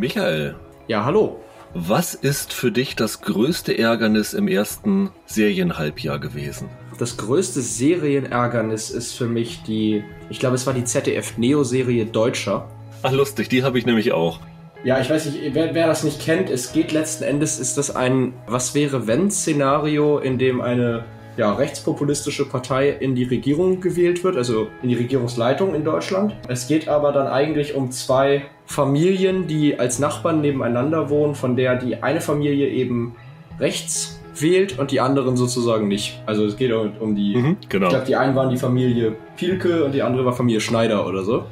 Michael. Ja, hallo. Was ist für dich das größte Ärgernis im ersten Serienhalbjahr gewesen? Das größte Serienärgernis ist für mich die, ich glaube, es war die ZDF-Neo-Serie Deutscher. Ach, lustig, die habe ich nämlich auch. Ja, ich weiß nicht, wer, wer, das nicht kennt, es geht letzten Endes, ist das ein Was wäre wenn Szenario, in dem eine ja, rechtspopulistische Partei in die Regierung gewählt wird, also in die Regierungsleitung in Deutschland. Es geht aber dann eigentlich um zwei Familien, die als Nachbarn nebeneinander wohnen, von der die eine Familie eben rechts wählt und die anderen sozusagen nicht. Also es geht um die, mhm, genau. ich glaube, die einen waren die Familie Pielke und die andere war Familie Schneider oder so.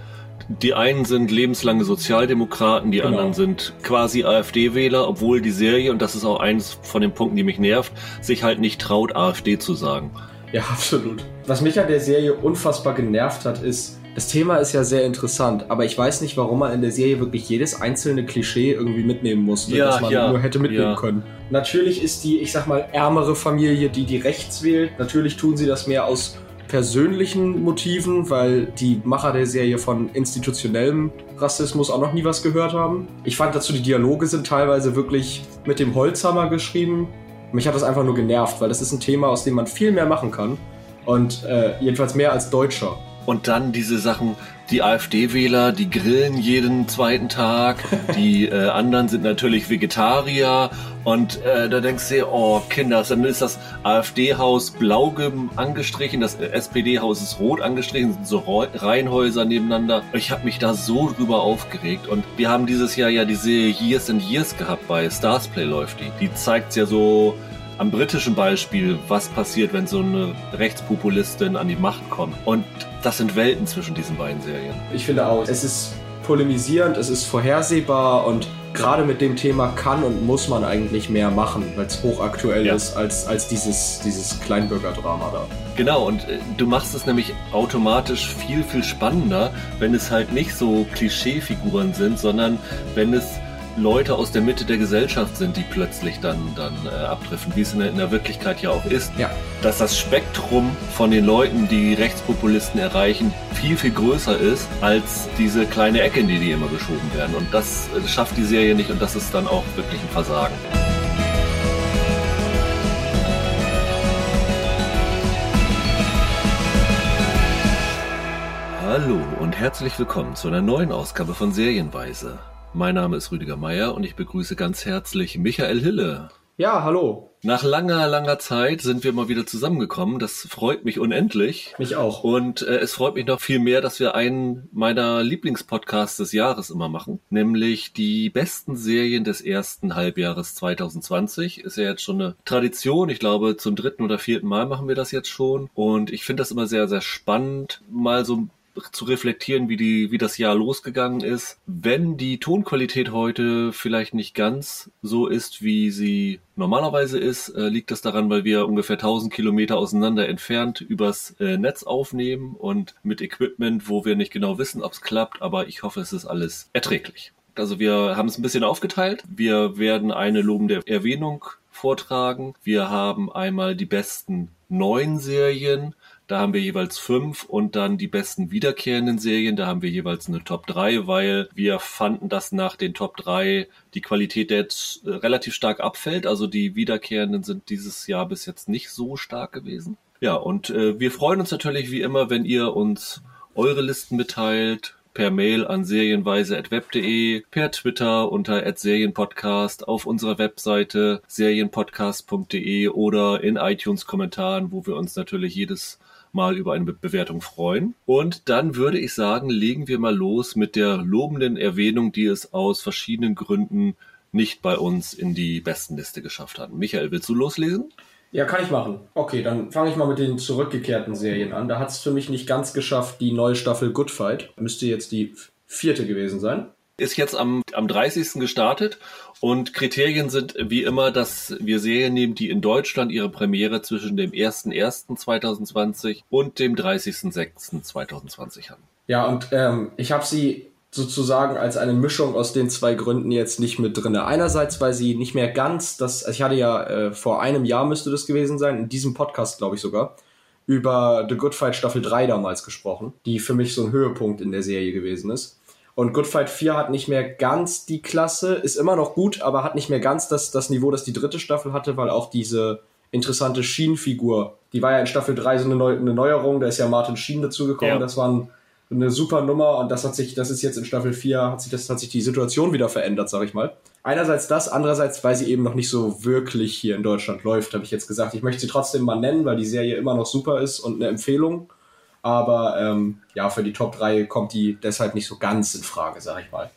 Die einen sind lebenslange Sozialdemokraten, die genau. anderen sind quasi AfD-Wähler, obwohl die Serie, und das ist auch eins von den Punkten, die mich nervt, sich halt nicht traut, AfD zu sagen. Ja, absolut. Was mich an der Serie unfassbar genervt hat, ist, das Thema ist ja sehr interessant, aber ich weiß nicht, warum man in der Serie wirklich jedes einzelne Klischee irgendwie mitnehmen musste, ja, das man ja, nur hätte mitnehmen ja. können. Natürlich ist die, ich sag mal, ärmere Familie, die die rechts wählt. Natürlich tun sie das mehr aus persönlichen Motiven, weil die Macher der Serie von institutionellem Rassismus auch noch nie was gehört haben. Ich fand dazu, die Dialoge sind teilweise wirklich mit dem Holzhammer geschrieben. Mich hat das einfach nur genervt, weil das ist ein Thema, aus dem man viel mehr machen kann. Und äh, jedenfalls mehr als Deutscher. Und dann diese Sachen, die AfD-Wähler, die grillen jeden zweiten Tag, die äh, anderen sind natürlich Vegetarier und äh, da denkst du, oh Kinder, dann ist das AfD-Haus blau angestrichen, das SPD-Haus ist rot angestrichen, sind so Reihenhäuser nebeneinander. Ich habe mich da so drüber aufgeregt und wir haben dieses Jahr ja diese Years and Years gehabt bei Starsplay läuft die. Die zeigt ja so am britischen Beispiel, was passiert, wenn so eine Rechtspopulistin an die Macht kommt. Und das sind Welten zwischen diesen beiden Serien. Ich finde auch, es ist polemisierend, es ist vorhersehbar und gerade mit dem Thema kann und muss man eigentlich mehr machen, weil es hochaktuell ja. ist, als, als dieses, dieses Kleinbürgerdrama da. Genau, und äh, du machst es nämlich automatisch viel, viel spannender, wenn es halt nicht so Klischeefiguren sind, sondern wenn es Leute aus der Mitte der Gesellschaft sind, die plötzlich dann, dann äh, abdriften, wie es in der, in der, Wirklichkeit ja auch ist. Ja. Dass das Spektrum von den Leuten, die Rechtspopulisten erreichen, viel, viel größer ist als diese kleine Ecke, in die die immer geschoben werden. Und das äh, schafft die Serie nicht und das ist dann auch wirklich ein Versagen. Hallo und herzlich willkommen zu einer neuen Ausgabe von Serienweise. Mein Name ist Rüdiger Meier und ich begrüße ganz herzlich Michael Hille. Ja, hallo. Nach langer, langer Zeit sind wir mal wieder zusammengekommen. Das freut mich unendlich. Mich auch. Und äh, es freut mich noch viel mehr, dass wir einen meiner Lieblingspodcasts des Jahres immer machen, nämlich die besten Serien des ersten Halbjahres 2020. Ist ja jetzt schon eine Tradition. Ich glaube, zum dritten oder vierten Mal machen wir das jetzt schon. Und ich finde das immer sehr, sehr spannend, mal so zu reflektieren, wie die, wie das Jahr losgegangen ist. Wenn die Tonqualität heute vielleicht nicht ganz so ist, wie sie normalerweise ist, äh, liegt das daran, weil wir ungefähr 1000 Kilometer auseinander entfernt übers äh, Netz aufnehmen und mit Equipment, wo wir nicht genau wissen, ob es klappt, aber ich hoffe, es ist alles erträglich. Also wir haben es ein bisschen aufgeteilt. Wir werden eine lobende Erwähnung vortragen. Wir haben einmal die besten neuen Serien da haben wir jeweils fünf und dann die besten wiederkehrenden Serien. Da haben wir jeweils eine Top 3, weil wir fanden, dass nach den Top 3 die Qualität jetzt äh, relativ stark abfällt. Also die wiederkehrenden sind dieses Jahr bis jetzt nicht so stark gewesen. Ja, und äh, wir freuen uns natürlich wie immer, wenn ihr uns eure Listen mitteilt, per Mail an serienweise.web.de, per Twitter unter @serienpodcast, auf unserer Webseite serienpodcast.de oder in iTunes Kommentaren, wo wir uns natürlich jedes mal über eine Bewertung freuen. Und dann würde ich sagen, legen wir mal los mit der lobenden Erwähnung, die es aus verschiedenen Gründen nicht bei uns in die Bestenliste geschafft hat. Michael, willst du loslesen? Ja, kann ich machen. Okay, dann fange ich mal mit den zurückgekehrten Serien an. Da hat es für mich nicht ganz geschafft, die neue Staffel Good Fight. Müsste jetzt die vierte gewesen sein ist jetzt am, am 30. gestartet und Kriterien sind wie immer, dass wir Serien nehmen, die in Deutschland ihre Premiere zwischen dem 01.01.2020 und dem 30.06.2020 haben. Ja, und ähm, ich habe sie sozusagen als eine Mischung aus den zwei Gründen jetzt nicht mit drinne. Einerseits, weil sie nicht mehr ganz, das, also ich hatte ja äh, vor einem Jahr müsste das gewesen sein, in diesem Podcast glaube ich sogar, über The Good Fight Staffel 3 damals gesprochen, die für mich so ein Höhepunkt in der Serie gewesen ist. Und Good Fight 4 hat nicht mehr ganz die Klasse, ist immer noch gut, aber hat nicht mehr ganz das, das Niveau, das die dritte Staffel hatte, weil auch diese interessante Schienenfigur, die war ja in Staffel 3 so eine, Neu eine Neuerung, da ist ja Martin Schien dazugekommen, ja. das war ein, eine super Nummer und das hat sich, das ist jetzt in Staffel 4, hat sich, das hat sich die Situation wieder verändert, sag ich mal. Einerseits das, andererseits, weil sie eben noch nicht so wirklich hier in Deutschland läuft, habe ich jetzt gesagt. Ich möchte sie trotzdem mal nennen, weil die Serie immer noch super ist und eine Empfehlung. Aber ähm, ja, für die Top 3 kommt die deshalb nicht so ganz in Frage, sag ich mal.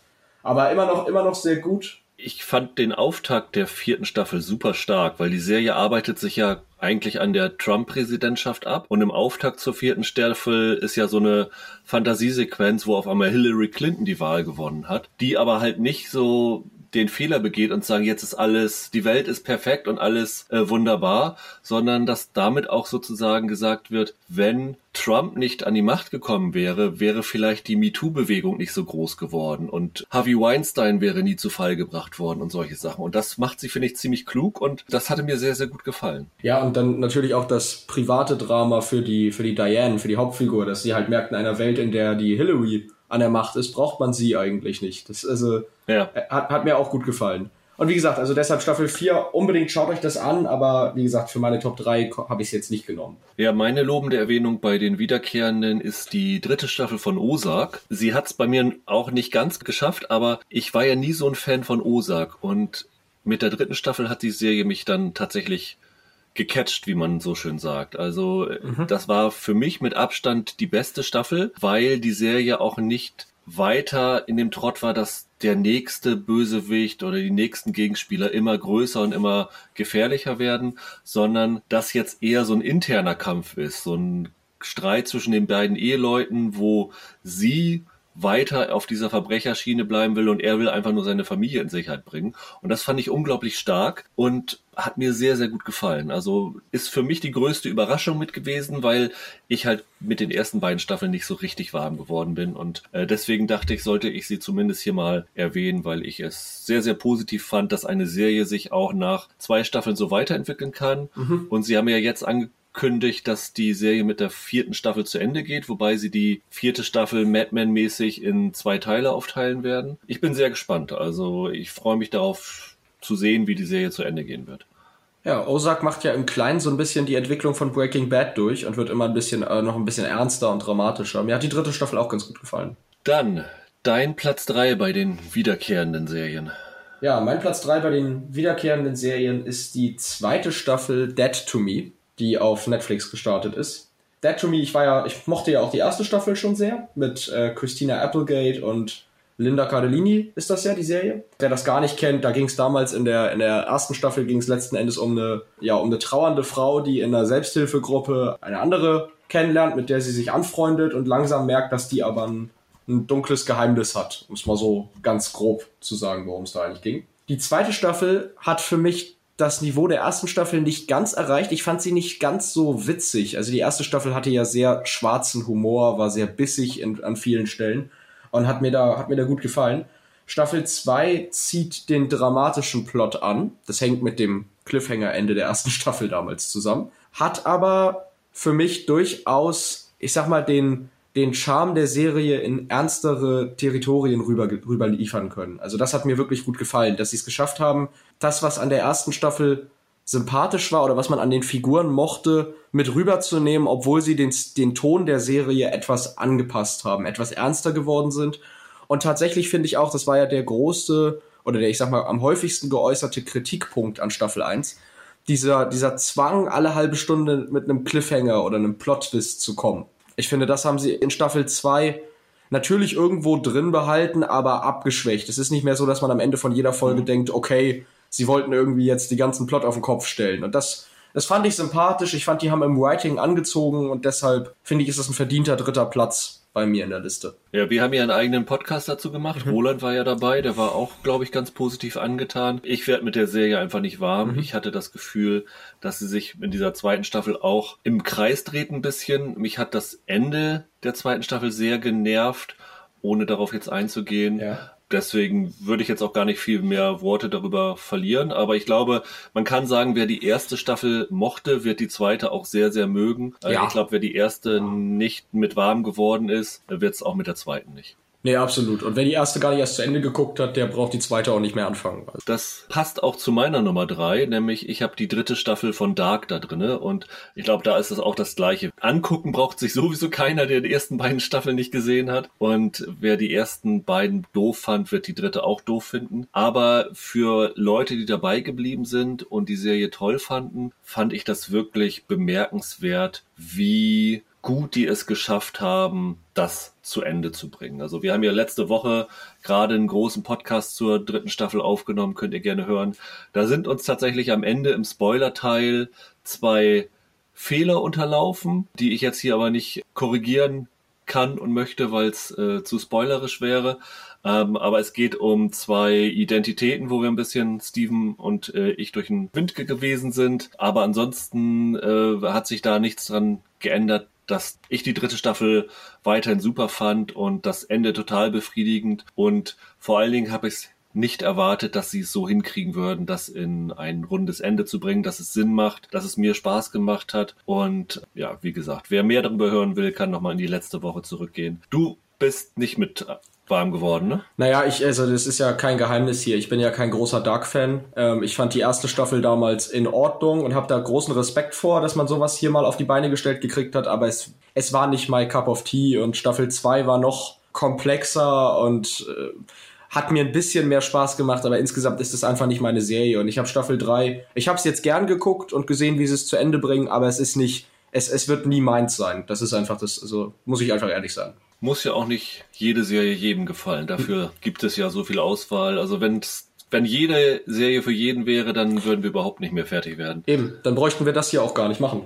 Aber immer noch, immer noch sehr gut. Ich fand den Auftakt der vierten Staffel super stark, weil die Serie arbeitet sich ja eigentlich an der Trump-Präsidentschaft ab. Und im Auftakt zur vierten Staffel ist ja so eine Fantasiesequenz, wo auf einmal Hillary Clinton die Wahl gewonnen hat, die aber halt nicht so den Fehler begeht und sagen, jetzt ist alles, die Welt ist perfekt und alles äh, wunderbar, sondern dass damit auch sozusagen gesagt wird, wenn Trump nicht an die Macht gekommen wäre, wäre vielleicht die MeToo-Bewegung nicht so groß geworden und Harvey Weinstein wäre nie zu Fall gebracht worden und solche Sachen. Und das macht sie, finde ich, ziemlich klug und das hatte mir sehr, sehr gut gefallen. Ja, und dann natürlich auch das private Drama für die, für die Diane, für die Hauptfigur, dass sie halt merkt, in einer Welt, in der die Hillary an der Macht ist, braucht man sie eigentlich nicht. Das also ja. hat, hat mir auch gut gefallen. Und wie gesagt, also deshalb Staffel 4, unbedingt schaut euch das an, aber wie gesagt, für meine Top 3 habe ich es jetzt nicht genommen. Ja, meine lobende Erwähnung bei den Wiederkehrenden ist die dritte Staffel von Ozark. Sie hat es bei mir auch nicht ganz geschafft, aber ich war ja nie so ein Fan von Ozark und mit der dritten Staffel hat die Serie mich dann tatsächlich gecatcht, wie man so schön sagt. Also mhm. das war für mich mit Abstand die beste Staffel, weil die Serie auch nicht weiter in dem Trott war, dass der nächste Bösewicht oder die nächsten Gegenspieler immer größer und immer gefährlicher werden, sondern dass jetzt eher so ein interner Kampf ist, so ein Streit zwischen den beiden Eheleuten, wo sie weiter auf dieser Verbrecherschiene bleiben will und er will einfach nur seine Familie in Sicherheit bringen. Und das fand ich unglaublich stark und hat mir sehr, sehr gut gefallen. Also ist für mich die größte Überraschung mit gewesen, weil ich halt mit den ersten beiden Staffeln nicht so richtig warm geworden bin. Und äh, deswegen dachte ich, sollte ich sie zumindest hier mal erwähnen, weil ich es sehr, sehr positiv fand, dass eine Serie sich auch nach zwei Staffeln so weiterentwickeln kann. Mhm. Und sie haben ja jetzt angekündigt, angekündigt, dass die Serie mit der vierten Staffel zu Ende geht, wobei sie die vierte Staffel Madman-mäßig in zwei Teile aufteilen werden. Ich bin sehr gespannt. Also ich freue mich darauf zu sehen, wie die Serie zu Ende gehen wird. Ja, Ozark macht ja im Kleinen so ein bisschen die Entwicklung von Breaking Bad durch und wird immer ein bisschen äh, noch ein bisschen ernster und dramatischer. Mir hat die dritte Staffel auch ganz gut gefallen. Dann dein Platz drei bei den wiederkehrenden Serien. Ja, mein Platz drei bei den wiederkehrenden Serien ist die zweite Staffel Dead to Me die auf Netflix gestartet ist. That to Me, ich war ja, ich mochte ja auch die erste Staffel schon sehr mit äh, Christina Applegate und Linda Cardellini ist das ja, die Serie. Wer das gar nicht kennt, da ging es damals in der, in der ersten Staffel ging es letzten Endes um eine, ja, um eine trauernde Frau, die in einer Selbsthilfegruppe eine andere kennenlernt, mit der sie sich anfreundet und langsam merkt, dass die aber ein, ein dunkles Geheimnis hat, um es mal so ganz grob zu sagen, worum es da eigentlich ging. Die zweite Staffel hat für mich das Niveau der ersten Staffel nicht ganz erreicht. Ich fand sie nicht ganz so witzig. Also die erste Staffel hatte ja sehr schwarzen Humor, war sehr bissig in, an vielen Stellen und hat mir da, hat mir da gut gefallen. Staffel 2 zieht den dramatischen Plot an. Das hängt mit dem Cliffhanger-Ende der ersten Staffel damals zusammen. Hat aber für mich durchaus, ich sag mal, den, den Charme der Serie in ernstere Territorien rüber, rüber liefern können. Also das hat mir wirklich gut gefallen, dass sie es geschafft haben, das, was an der ersten Staffel sympathisch war oder was man an den Figuren mochte, mit rüberzunehmen, obwohl sie den, den Ton der Serie etwas angepasst haben, etwas ernster geworden sind. Und tatsächlich finde ich auch, das war ja der große oder der, ich sag mal, am häufigsten geäußerte Kritikpunkt an Staffel 1, dieser, dieser Zwang, alle halbe Stunde mit einem Cliffhanger oder einem Plot-Twist zu kommen. Ich finde, das haben sie in Staffel 2 natürlich irgendwo drin behalten, aber abgeschwächt. Es ist nicht mehr so, dass man am Ende von jeder Folge mhm. denkt, okay, sie wollten irgendwie jetzt die ganzen Plot auf den Kopf stellen. Und das, das fand ich sympathisch. Ich fand, die haben im Writing angezogen und deshalb finde ich, ist das ein verdienter dritter Platz bei mir in der Liste. Ja, wir haben ja einen eigenen Podcast dazu gemacht. Mhm. Roland war ja dabei, der war auch, glaube ich, ganz positiv angetan. Ich werde mit der Serie einfach nicht warm. Mhm. Ich hatte das Gefühl, dass sie sich in dieser zweiten Staffel auch im Kreis dreht ein bisschen. Mich hat das Ende der zweiten Staffel sehr genervt, ohne darauf jetzt einzugehen. Ja deswegen würde ich jetzt auch gar nicht viel mehr Worte darüber verlieren. Aber ich glaube, man kann sagen, wer die erste Staffel mochte, wird die zweite auch sehr, sehr mögen. Äh, ja. Ich glaube, wer die erste nicht mit warm geworden ist, wird es auch mit der zweiten nicht. Nee, absolut. Und wer die erste gar nicht erst zu Ende geguckt hat, der braucht die zweite auch nicht mehr anfangen. Das passt auch zu meiner Nummer drei, nämlich ich habe die dritte Staffel von Dark da drinne und ich glaube, da ist es auch das gleiche. Angucken braucht sich sowieso keiner, der die ersten beiden Staffeln nicht gesehen hat. Und wer die ersten beiden doof fand, wird die dritte auch doof finden. Aber für Leute, die dabei geblieben sind und die Serie toll fanden, fand ich das wirklich bemerkenswert, wie gut die es geschafft haben, das zu Ende zu bringen. Also wir haben ja letzte Woche gerade einen großen Podcast zur dritten Staffel aufgenommen, könnt ihr gerne hören. Da sind uns tatsächlich am Ende im Spoiler-Teil zwei Fehler unterlaufen, die ich jetzt hier aber nicht korrigieren kann und möchte, weil es äh, zu spoilerisch wäre. Ähm, aber es geht um zwei Identitäten, wo wir ein bisschen Steven und äh, ich durch den Wind gewesen sind. Aber ansonsten äh, hat sich da nichts dran geändert dass ich die dritte Staffel weiterhin super fand und das Ende total befriedigend und vor allen Dingen habe ich es nicht erwartet, dass sie es so hinkriegen würden, das in ein rundes Ende zu bringen, dass es Sinn macht, dass es mir Spaß gemacht hat. Und ja, wie gesagt, wer mehr darüber hören will, kann nochmal in die letzte Woche zurückgehen. Du bist nicht mit warm geworden, ne? Naja, ich, also das ist ja kein Geheimnis hier. Ich bin ja kein großer Dark-Fan. Ähm, ich fand die erste Staffel damals in Ordnung und habe da großen Respekt vor, dass man sowas hier mal auf die Beine gestellt gekriegt hat, aber es, es war nicht my cup of tea und Staffel 2 war noch komplexer und äh, hat mir ein bisschen mehr Spaß gemacht, aber insgesamt ist es einfach nicht meine Serie und ich habe Staffel 3, ich habe es jetzt gern geguckt und gesehen, wie sie es zu Ende bringen, aber es ist nicht, es, es wird nie meins sein. Das ist einfach das, also muss ich einfach ehrlich sagen muss ja auch nicht jede Serie jedem gefallen. Dafür gibt es ja so viel Auswahl. Also wenn's wenn jede Serie für jeden wäre, dann würden wir überhaupt nicht mehr fertig werden. Eben, dann bräuchten wir das hier auch gar nicht machen.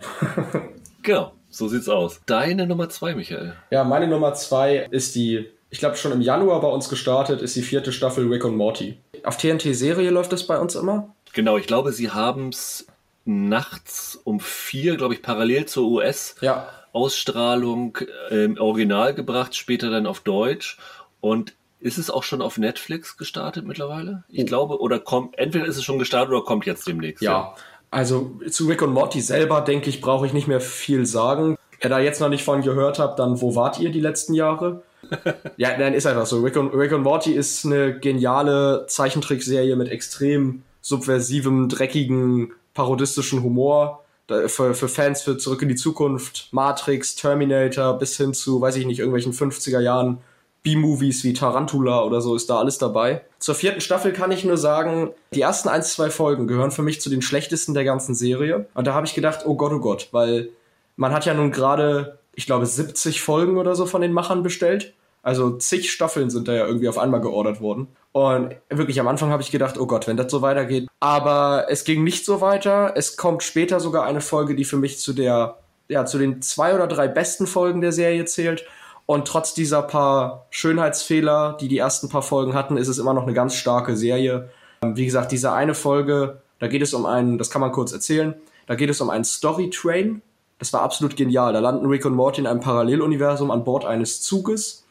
genau, so sieht's aus. Deine Nummer zwei, Michael. Ja, meine Nummer zwei ist die, ich glaube schon im Januar bei uns gestartet, ist die vierte Staffel Rick und Morty. Auf TNT-Serie läuft das bei uns immer? Genau, ich glaube, sie haben's nachts um vier, glaube ich, parallel zur US. Ja Ausstrahlung äh, im Original gebracht, später dann auf Deutsch. Und ist es auch schon auf Netflix gestartet mittlerweile? Ich oh. glaube, oder kommt, entweder ist es schon gestartet oder kommt jetzt demnächst. Ja, ja. also zu Rick und Morty selber, denke ich, brauche ich nicht mehr viel sagen. Wer da jetzt noch nicht von gehört habt, dann wo wart ihr die letzten Jahre? ja, nein, ist einfach so. Rick und, Rick und Morty ist eine geniale Zeichentrickserie mit extrem subversivem, dreckigen, parodistischen Humor für, für Fans für Zurück in die Zukunft, Matrix, Terminator bis hin zu, weiß ich nicht, irgendwelchen 50er Jahren B-Movies wie Tarantula oder so ist da alles dabei. Zur vierten Staffel kann ich nur sagen, die ersten ein, zwei Folgen gehören für mich zu den schlechtesten der ganzen Serie. Und da habe ich gedacht, oh Gott, oh Gott, weil man hat ja nun gerade, ich glaube, 70 Folgen oder so von den Machern bestellt. Also zig Staffeln sind da ja irgendwie auf einmal geordert worden. Und wirklich am Anfang habe ich gedacht, oh Gott, wenn das so weitergeht. Aber es ging nicht so weiter. Es kommt später sogar eine Folge, die für mich zu der, ja, zu den zwei oder drei besten Folgen der Serie zählt. Und trotz dieser paar Schönheitsfehler, die die ersten paar Folgen hatten, ist es immer noch eine ganz starke Serie. Wie gesagt, diese eine Folge, da geht es um einen, das kann man kurz erzählen, da geht es um einen Story Train. Das war absolut genial. Da landen Rick und Morty in einem Paralleluniversum an Bord eines Zuges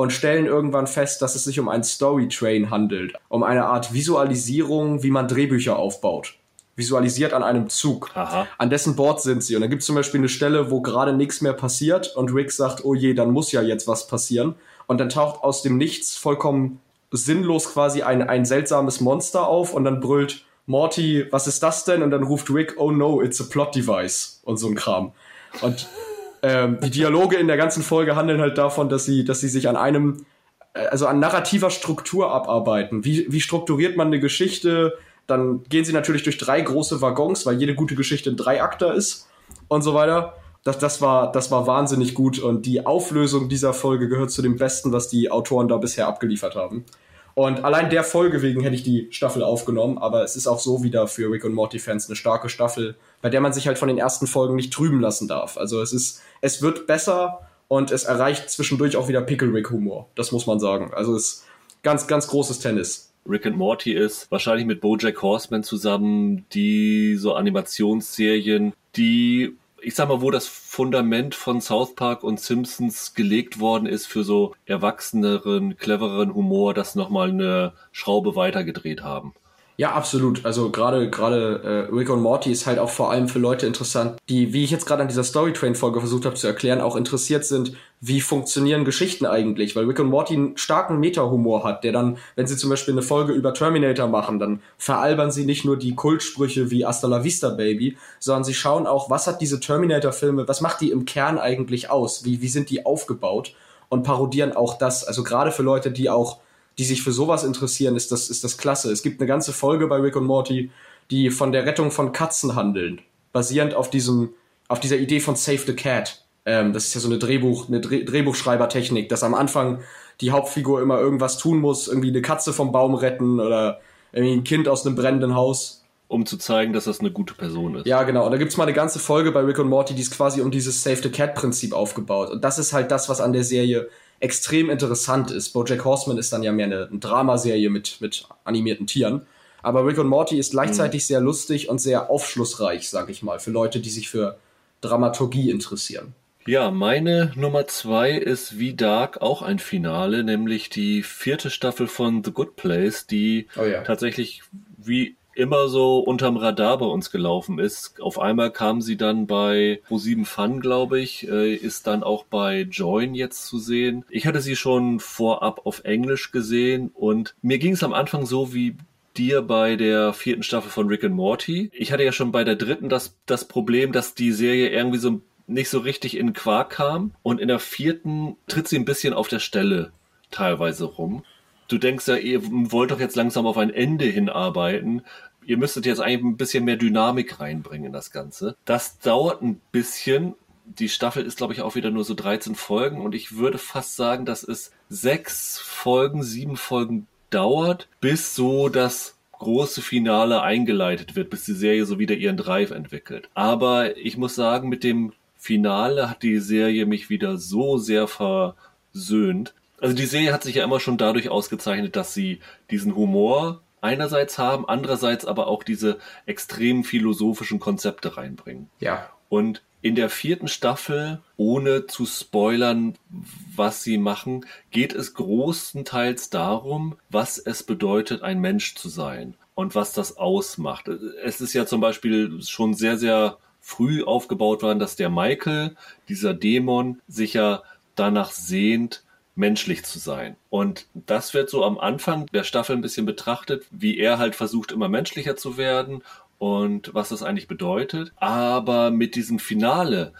und stellen irgendwann fest, dass es sich um einen Storytrain handelt, um eine Art Visualisierung, wie man Drehbücher aufbaut. Visualisiert an einem Zug. Aha. An dessen Bord sind sie. Und da gibt es zum Beispiel eine Stelle, wo gerade nichts mehr passiert und Rick sagt, oh je, dann muss ja jetzt was passieren. Und dann taucht aus dem Nichts vollkommen sinnlos quasi ein, ein seltsames Monster auf und dann brüllt Morty, was ist das denn? Und dann ruft Rick, oh no, it's a plot device und so ein Kram. Und ähm, die Dialoge in der ganzen Folge handeln halt davon, dass sie, dass sie sich an einem, äh, also an narrativer Struktur abarbeiten. Wie, wie strukturiert man eine Geschichte? Dann gehen sie natürlich durch drei große Waggons, weil jede gute Geschichte ein Dreiakter ist und so weiter. Das, das, war, das war wahnsinnig gut und die Auflösung dieser Folge gehört zu dem Besten, was die Autoren da bisher abgeliefert haben. Und allein der Folge wegen hätte ich die Staffel aufgenommen, aber es ist auch so wieder für Rick und Morty-Fans eine starke Staffel, bei der man sich halt von den ersten Folgen nicht trüben lassen darf. Also es ist, es wird besser und es erreicht zwischendurch auch wieder Pickle Rick-Humor. Das muss man sagen. Also es ist ganz, ganz großes Tennis. Rick and Morty ist wahrscheinlich mit Bojack Horseman zusammen die so Animationsserien, die ich sag mal, wo das Fundament von South Park und Simpsons gelegt worden ist für so erwachseneren, clevereren Humor, das nochmal eine Schraube weitergedreht haben. Ja, absolut. Also gerade gerade äh, Rick und Morty ist halt auch vor allem für Leute interessant, die, wie ich jetzt gerade an dieser Storytrain-Folge versucht habe zu erklären, auch interessiert sind, wie funktionieren Geschichten eigentlich, weil Rick und Morty einen starken Meta-Humor hat, der dann, wenn sie zum Beispiel eine Folge über Terminator machen, dann veralbern sie nicht nur die Kultsprüche wie Hasta la Vista Baby, sondern sie schauen auch, was hat diese Terminator-Filme, was macht die im Kern eigentlich aus, wie, wie sind die aufgebaut? Und parodieren auch das, also gerade für Leute, die auch die sich für sowas interessieren, ist das, ist das klasse. Es gibt eine ganze Folge bei Rick und Morty, die von der Rettung von Katzen handeln, basierend auf diesem, auf dieser Idee von Save the Cat. Ähm, das ist ja so eine Drehbuch, eine Dreh Drehbuchschreibertechnik, dass am Anfang die Hauptfigur immer irgendwas tun muss, irgendwie eine Katze vom Baum retten oder irgendwie ein Kind aus einem brennenden Haus. Um zu zeigen, dass das eine gute Person ist. Ja, genau. Und da gibt's mal eine ganze Folge bei Rick und Morty, die ist quasi um dieses Save the Cat Prinzip aufgebaut. Und das ist halt das, was an der Serie extrem interessant ist. Bojack Horseman ist dann ja mehr eine, eine Dramaserie mit, mit animierten Tieren. Aber Rick und Morty ist gleichzeitig mhm. sehr lustig und sehr aufschlussreich, sag ich mal, für Leute, die sich für Dramaturgie interessieren. Ja, meine Nummer zwei ist wie Dark auch ein Finale, nämlich die vierte Staffel von The Good Place, die oh ja. tatsächlich wie immer so unterm Radar bei uns gelaufen ist. Auf einmal kam sie dann bei Pro7 Fun, glaube ich, äh, ist dann auch bei Join jetzt zu sehen. Ich hatte sie schon vorab auf Englisch gesehen und mir ging es am Anfang so wie dir bei der vierten Staffel von Rick and Morty. Ich hatte ja schon bei der dritten das, das Problem, dass die Serie irgendwie so nicht so richtig in Quark kam und in der vierten tritt sie ein bisschen auf der Stelle teilweise rum du denkst ja, ihr wollt doch jetzt langsam auf ein Ende hinarbeiten ihr müsstet jetzt eigentlich ein bisschen mehr Dynamik reinbringen in das Ganze. Das dauert ein bisschen. Die Staffel ist, glaube ich, auch wieder nur so 13 Folgen und ich würde fast sagen, dass es sechs Folgen, sieben Folgen dauert, bis so das große Finale eingeleitet wird, bis die Serie so wieder ihren Drive entwickelt. Aber ich muss sagen, mit dem Finale hat die Serie mich wieder so sehr versöhnt. Also die Serie hat sich ja immer schon dadurch ausgezeichnet, dass sie diesen Humor einerseits haben, andererseits aber auch diese extrem philosophischen Konzepte reinbringen. Ja. Und in der vierten Staffel, ohne zu spoilern, was sie machen, geht es großenteils darum, was es bedeutet, ein Mensch zu sein und was das ausmacht. Es ist ja zum Beispiel schon sehr, sehr früh aufgebaut worden, dass der Michael, dieser Dämon, sich ja danach sehnt, menschlich zu sein. Und das wird so am Anfang der Staffel ein bisschen betrachtet, wie er halt versucht, immer menschlicher zu werden und was das eigentlich bedeutet. Aber mit diesem Finale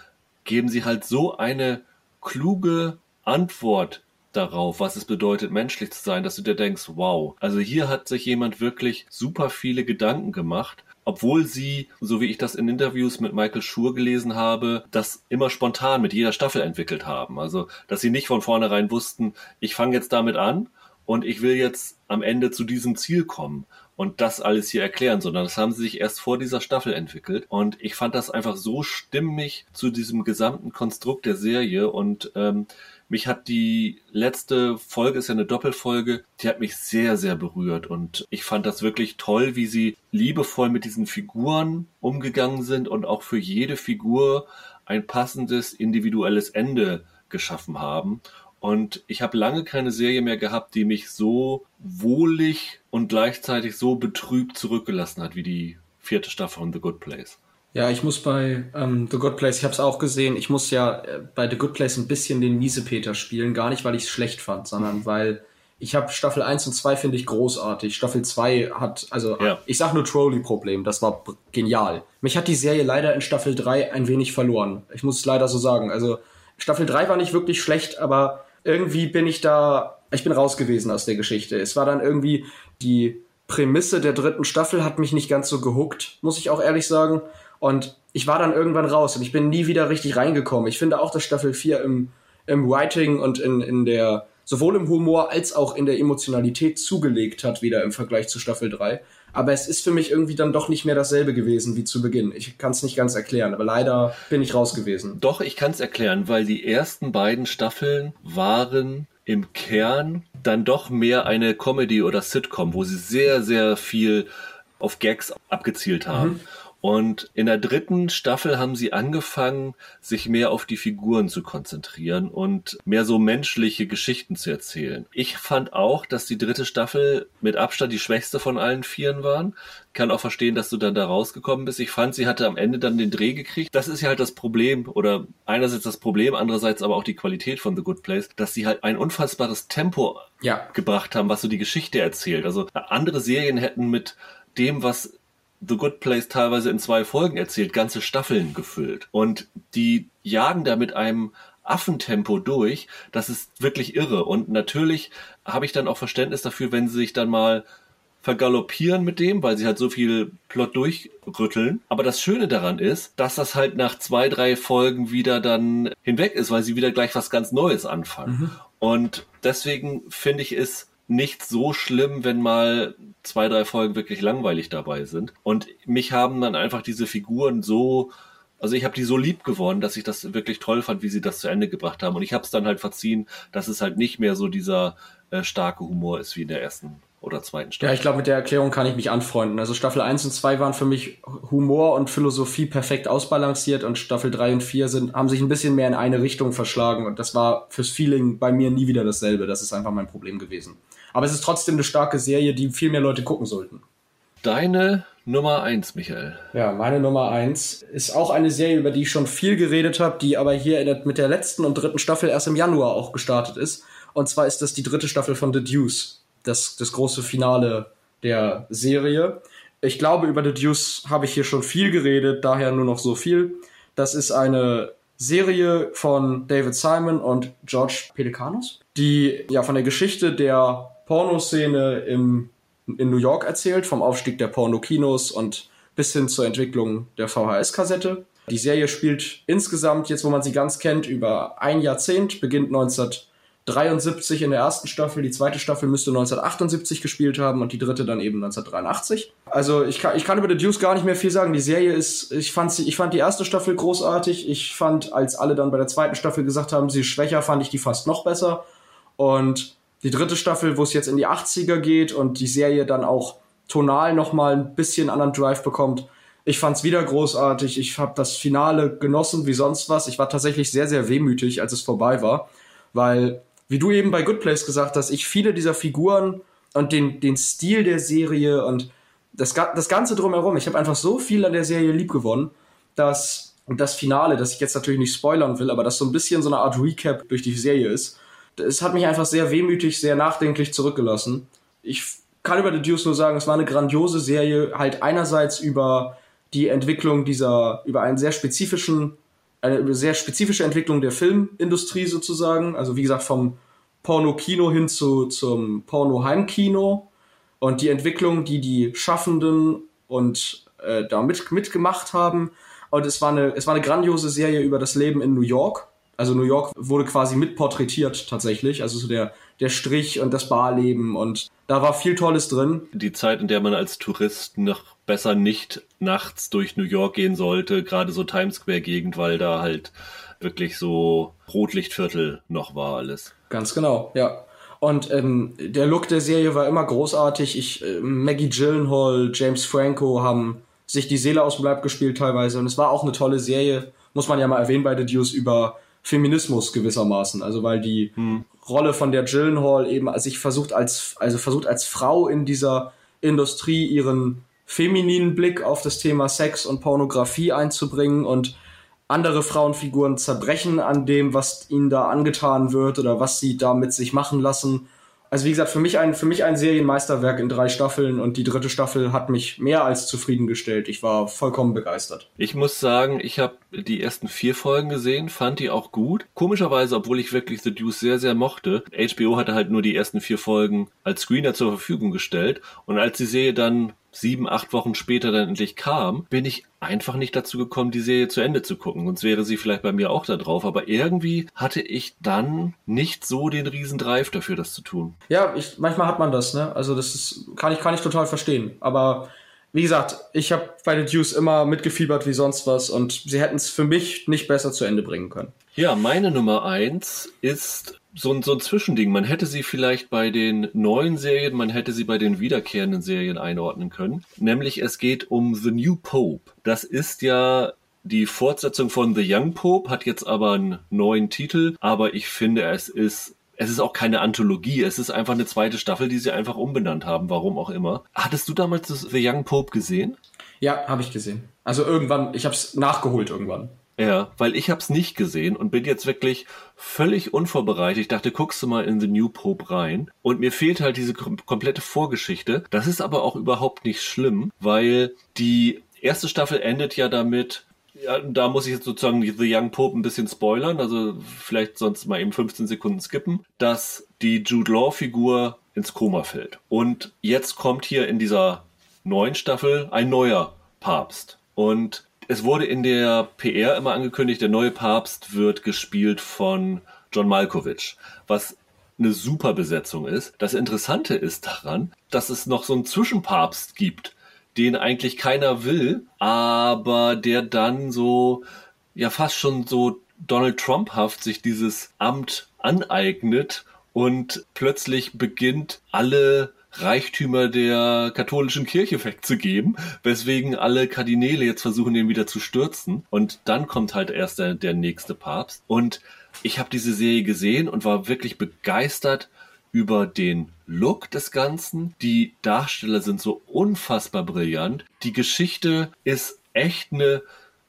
geben sie halt so eine kluge Antwort darauf, was es bedeutet, menschlich zu sein, dass du dir denkst, wow, also hier hat sich jemand wirklich super viele Gedanken gemacht obwohl sie, so wie ich das in Interviews mit Michael Schur gelesen habe, das immer spontan mit jeder Staffel entwickelt haben. Also, dass sie nicht von vornherein wussten, ich fange jetzt damit an und ich will jetzt am Ende zu diesem Ziel kommen und das alles hier erklären, sondern das haben sie sich erst vor dieser Staffel entwickelt. Und ich fand das einfach so stimmig zu diesem gesamten Konstrukt der Serie und ähm, mich hat die letzte Folge, ist ja eine Doppelfolge, die hat mich sehr, sehr berührt und ich fand das wirklich toll, wie sie liebevoll mit diesen Figuren umgegangen sind und auch für jede Figur ein passendes individuelles Ende geschaffen haben. Und ich habe lange keine Serie mehr gehabt, die mich so wohlig und gleichzeitig so betrübt zurückgelassen hat wie die vierte Staffel von The Good Place. Ja, ich muss bei ähm, The Good Place, ich habe es auch gesehen, ich muss ja äh, bei The Good Place ein bisschen den Miesepeter spielen, gar nicht, weil ich es schlecht fand, sondern weil ich habe Staffel 1 und 2 finde ich großartig. Staffel 2 hat, also ja. ich sag nur Trolley-Problem, das war genial. Mich hat die Serie leider in Staffel 3 ein wenig verloren. Ich muss es leider so sagen. Also Staffel 3 war nicht wirklich schlecht, aber irgendwie bin ich da, ich bin raus gewesen aus der Geschichte. Es war dann irgendwie die Prämisse der dritten Staffel hat mich nicht ganz so gehuckt, muss ich auch ehrlich sagen. Und ich war dann irgendwann raus und ich bin nie wieder richtig reingekommen. Ich finde auch, dass Staffel 4 im, im Writing und in, in der, sowohl im Humor als auch in der Emotionalität zugelegt hat, wieder im Vergleich zu Staffel 3. Aber es ist für mich irgendwie dann doch nicht mehr dasselbe gewesen wie zu Beginn. Ich kann es nicht ganz erklären, aber leider bin ich raus gewesen. Doch, ich kann es erklären, weil die ersten beiden Staffeln waren im Kern dann doch mehr eine Comedy oder Sitcom, wo sie sehr, sehr viel auf Gags abgezielt haben. Mhm. Und in der dritten Staffel haben sie angefangen, sich mehr auf die Figuren zu konzentrieren und mehr so menschliche Geschichten zu erzählen. Ich fand auch, dass die dritte Staffel mit Abstand die schwächste von allen Vieren waren. Kann auch verstehen, dass du dann da rausgekommen bist. Ich fand, sie hatte am Ende dann den Dreh gekriegt. Das ist ja halt das Problem oder einerseits das Problem, andererseits aber auch die Qualität von The Good Place, dass sie halt ein unfassbares Tempo ja. gebracht haben, was so die Geschichte erzählt. Also andere Serien hätten mit dem, was The Good Place teilweise in zwei Folgen erzählt, ganze Staffeln gefüllt. Und die jagen da mit einem Affentempo durch. Das ist wirklich irre. Und natürlich habe ich dann auch Verständnis dafür, wenn sie sich dann mal vergaloppieren mit dem, weil sie halt so viel Plot durchrütteln. Aber das Schöne daran ist, dass das halt nach zwei, drei Folgen wieder dann hinweg ist, weil sie wieder gleich was ganz Neues anfangen. Mhm. Und deswegen finde ich es nicht so schlimm, wenn mal zwei, drei Folgen wirklich langweilig dabei sind. Und mich haben dann einfach diese Figuren so, also ich habe die so lieb geworden, dass ich das wirklich toll fand, wie sie das zu Ende gebracht haben. Und ich habe es dann halt verziehen, dass es halt nicht mehr so dieser äh, starke Humor ist wie in der ersten oder zweiten Staffel. Ja, ich glaube, mit der Erklärung kann ich mich anfreunden. Also Staffel 1 und 2 waren für mich Humor und Philosophie perfekt ausbalanciert und Staffel 3 und 4 sind, haben sich ein bisschen mehr in eine Richtung verschlagen und das war fürs Feeling bei mir nie wieder dasselbe. Das ist einfach mein Problem gewesen. Aber es ist trotzdem eine starke Serie, die viel mehr Leute gucken sollten. Deine Nummer 1, Michael. Ja, meine Nummer 1 ist auch eine Serie, über die ich schon viel geredet habe, die aber hier der, mit der letzten und dritten Staffel erst im Januar auch gestartet ist. Und zwar ist das die dritte Staffel von The Deuce, das, das große Finale der Serie. Ich glaube, über The Deuce habe ich hier schon viel geredet, daher nur noch so viel. Das ist eine Serie von David Simon und George Pelikanos, die ja von der Geschichte der Pornoszene im, in New York erzählt, vom Aufstieg der Pornokinos und bis hin zur Entwicklung der VHS-Kassette. Die Serie spielt insgesamt, jetzt wo man sie ganz kennt, über ein Jahrzehnt, beginnt 1973 in der ersten Staffel, die zweite Staffel müsste 1978 gespielt haben und die dritte dann eben 1983. Also ich kann, ich kann über The Deuce gar nicht mehr viel sagen. Die Serie ist, ich fand sie, ich fand die erste Staffel großartig. Ich fand, als alle dann bei der zweiten Staffel gesagt haben, sie ist schwächer, fand ich die fast noch besser. Und die dritte Staffel, wo es jetzt in die 80er geht und die Serie dann auch tonal nochmal ein bisschen anderen Drive bekommt. Ich fand's wieder großartig. Ich habe das Finale genossen wie sonst was. Ich war tatsächlich sehr, sehr wehmütig, als es vorbei war, weil, wie du eben bei Good Place gesagt hast, ich viele dieser Figuren und den, den Stil der Serie und das, das Ganze drumherum, ich habe einfach so viel an der Serie lieb gewonnen, dass das Finale, das ich jetzt natürlich nicht spoilern will, aber das so ein bisschen so eine Art Recap durch die Serie ist, es hat mich einfach sehr wehmütig, sehr nachdenklich zurückgelassen. Ich kann über The Deuce nur sagen, es war eine grandiose Serie, halt einerseits über die Entwicklung dieser, über einen sehr spezifischen, eine sehr spezifische Entwicklung der Filmindustrie sozusagen, also wie gesagt vom Porno-Kino hin zu, zum Porno-Heimkino und die Entwicklung, die die Schaffenden und äh, da mit, mitgemacht haben. Und es war, eine, es war eine grandiose Serie über das Leben in New York also New York wurde quasi mitporträtiert tatsächlich. Also so der, der Strich und das Barleben und da war viel Tolles drin. Die Zeit, in der man als Tourist noch besser nicht nachts durch New York gehen sollte, gerade so Times Square Gegend, weil da halt wirklich so Rotlichtviertel noch war alles. Ganz genau, ja. Und ähm, der Look der Serie war immer großartig. Ich, äh, Maggie Gyllenhaal, James Franco haben sich die Seele aus dem Leib gespielt teilweise. Und es war auch eine tolle Serie, muss man ja mal erwähnen bei The Deuce, über Feminismus gewissermaßen. Also weil die hm. Rolle von der Gyllenhaal eben sich versucht als, also versucht als Frau in dieser Industrie ihren femininen Blick auf das Thema Sex und Pornografie einzubringen und andere Frauenfiguren zerbrechen an dem, was ihnen da angetan wird oder was sie da mit sich machen lassen also wie gesagt, für mich ein, für mich ein Serienmeisterwerk in drei Staffeln und die dritte Staffel hat mich mehr als zufriedengestellt. Ich war vollkommen begeistert. Ich muss sagen, ich habe die ersten vier Folgen gesehen, fand die auch gut. Komischerweise, obwohl ich wirklich The Deuce sehr, sehr mochte. HBO hatte halt nur die ersten vier Folgen als Screener zur Verfügung gestellt und als die Serie dann sieben, acht Wochen später dann endlich kam, bin ich einfach nicht dazu gekommen, die Serie zu Ende zu gucken. Sonst wäre sie vielleicht bei mir auch da drauf. Aber irgendwie hatte ich dann nicht so den riesen Drive dafür, das zu tun. Ja, ich, manchmal hat man das, ne? Also das ist, kann ich, kann ich total verstehen. Aber wie gesagt, ich habe bei The Deuce immer mitgefiebert wie sonst was und sie hätten es für mich nicht besser zu Ende bringen können. Ja, meine Nummer eins ist so ein, so ein Zwischending. Man hätte sie vielleicht bei den neuen Serien, man hätte sie bei den wiederkehrenden Serien einordnen können. Nämlich es geht um The New Pope. Das ist ja die Fortsetzung von The Young Pope, hat jetzt aber einen neuen Titel, aber ich finde, es ist es ist auch keine Anthologie, es ist einfach eine zweite Staffel, die sie einfach umbenannt haben, warum auch immer. Hattest du damals The Young Pope gesehen? Ja, habe ich gesehen. Also irgendwann, ich habe es nachgeholt irgendwann. Ja, weil ich hab's nicht gesehen und bin jetzt wirklich völlig unvorbereitet. Ich dachte, guckst du mal in The New Pope rein. Und mir fehlt halt diese komplette Vorgeschichte. Das ist aber auch überhaupt nicht schlimm, weil die erste Staffel endet ja damit, ja, da muss ich jetzt sozusagen The Young Pope ein bisschen spoilern, also vielleicht sonst mal eben 15 Sekunden skippen, dass die Jude Law Figur ins Koma fällt. Und jetzt kommt hier in dieser neuen Staffel ein neuer Papst. Und es wurde in der PR immer angekündigt, der neue Papst wird gespielt von John Malkovich, was eine super Besetzung ist. Das Interessante ist daran, dass es noch so einen Zwischenpapst gibt, den eigentlich keiner will, aber der dann so, ja fast schon so Donald Trumphaft sich dieses Amt aneignet und plötzlich beginnt alle Reichtümer der katholischen Kirche wegzugeben, weswegen alle Kardinäle jetzt versuchen, den wieder zu stürzen. Und dann kommt halt erst der, der nächste Papst. Und ich habe diese Serie gesehen und war wirklich begeistert über den Look des Ganzen. Die Darsteller sind so unfassbar brillant. Die Geschichte ist echt eine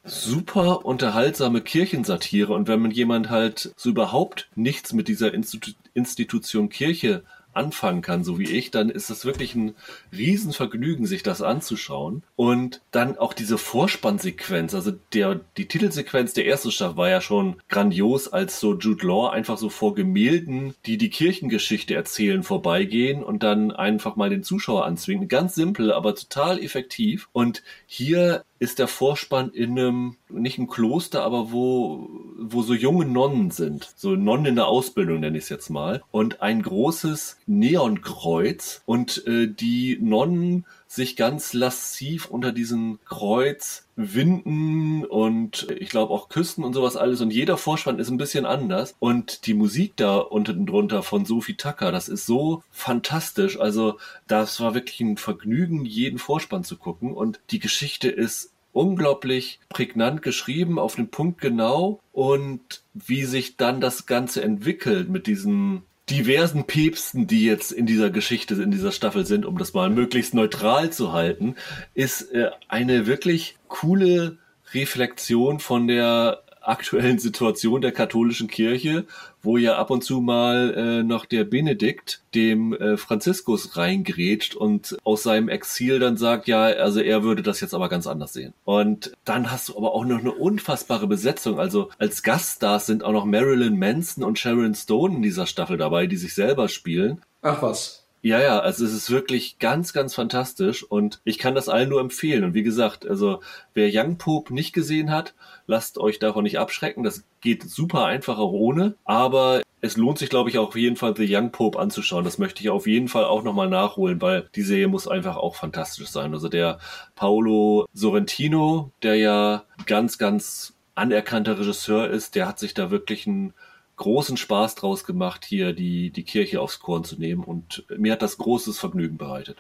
super unterhaltsame Kirchensatire und wenn man jemand halt so überhaupt nichts mit dieser Institu Institution Kirche anfangen kann, so wie ich, dann ist es wirklich ein Riesenvergnügen, sich das anzuschauen. Und dann auch diese Vorspannsequenz, also der, die Titelsequenz der ersten Staffel war ja schon grandios, als so Jude Law einfach so vor Gemälden, die die Kirchengeschichte erzählen, vorbeigehen und dann einfach mal den Zuschauer anzwingen. Ganz simpel, aber total effektiv. Und hier ist der Vorspann in einem, nicht ein Kloster, aber wo, wo so junge Nonnen sind. So Nonnen in der Ausbildung nenne ich es jetzt mal. Und ein großes Neonkreuz. Und äh, die Nonnen sich ganz lassiv unter diesem Kreuz winden und ich glaube auch küssen und sowas alles. Und jeder Vorspann ist ein bisschen anders. Und die Musik da unten drunter von Sophie Tucker, das ist so fantastisch. Also das war wirklich ein Vergnügen, jeden Vorspann zu gucken. Und die Geschichte ist unglaublich prägnant geschrieben, auf den Punkt genau und wie sich dann das Ganze entwickelt mit diesen diversen Päpsten, die jetzt in dieser Geschichte, in dieser Staffel sind, um das mal möglichst neutral zu halten, ist äh, eine wirklich coole Reflexion von der aktuellen Situation der katholischen Kirche, wo ja ab und zu mal äh, noch der Benedikt dem äh, Franziskus reingrätscht und aus seinem Exil dann sagt, ja, also er würde das jetzt aber ganz anders sehen. Und dann hast du aber auch noch eine unfassbare Besetzung. Also als Gaststars sind auch noch Marilyn Manson und Sharon Stone in dieser Staffel dabei, die sich selber spielen. Ach was. Ja, ja, also es ist wirklich ganz, ganz fantastisch und ich kann das allen nur empfehlen. Und wie gesagt, also wer Young Pope nicht gesehen hat, lasst euch davon nicht abschrecken. Das geht super einfach auch ohne, aber es lohnt sich, glaube ich, auch auf jeden Fall The Young Pope anzuschauen. Das möchte ich auf jeden Fall auch nochmal nachholen, weil die Serie muss einfach auch fantastisch sein. Also der Paolo Sorrentino, der ja ganz, ganz anerkannter Regisseur ist, der hat sich da wirklich ein großen Spaß draus gemacht, hier die, die Kirche aufs Korn zu nehmen und mir hat das großes Vergnügen bereitet.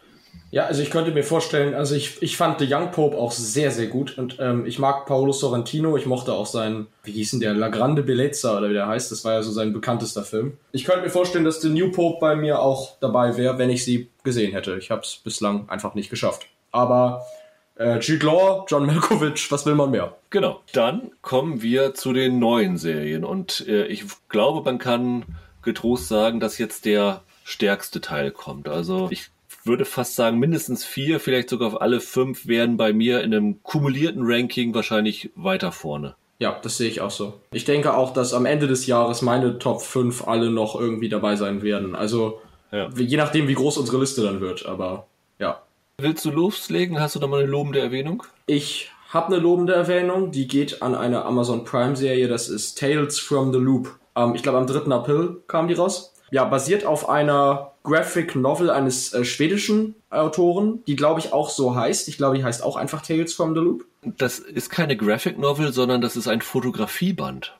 Ja, also ich könnte mir vorstellen, also ich, ich fand The Young Pope auch sehr, sehr gut und ähm, ich mag Paolo Sorrentino, ich mochte auch seinen, wie hieß denn der, La Grande Bellezza oder wie der heißt, das war ja so sein bekanntester Film. Ich könnte mir vorstellen, dass The New Pope bei mir auch dabei wäre, wenn ich sie gesehen hätte. Ich habe es bislang einfach nicht geschafft. Aber äh, Jude Law, John Malkovich, was will man mehr? Genau. Dann kommen wir zu den neuen Serien und äh, ich glaube, man kann getrost sagen, dass jetzt der stärkste Teil kommt. Also ich würde fast sagen, mindestens vier, vielleicht sogar auf alle fünf werden bei mir in einem kumulierten Ranking wahrscheinlich weiter vorne. Ja, das sehe ich auch so. Ich denke auch, dass am Ende des Jahres meine Top 5 alle noch irgendwie dabei sein werden. Also ja. je nachdem, wie groß unsere Liste dann wird, aber ja. Willst du loslegen? Hast du da mal eine lobende Erwähnung? Ich habe eine lobende Erwähnung, die geht an eine Amazon Prime Serie, das ist Tales from the Loop. Ähm, ich glaube, am 3. April kam die raus. Ja, basiert auf einer Graphic Novel eines äh, schwedischen Autoren, die glaube ich auch so heißt. Ich glaube, die heißt auch einfach Tales from the Loop. Das ist keine Graphic Novel, sondern das ist ein Fotografieband.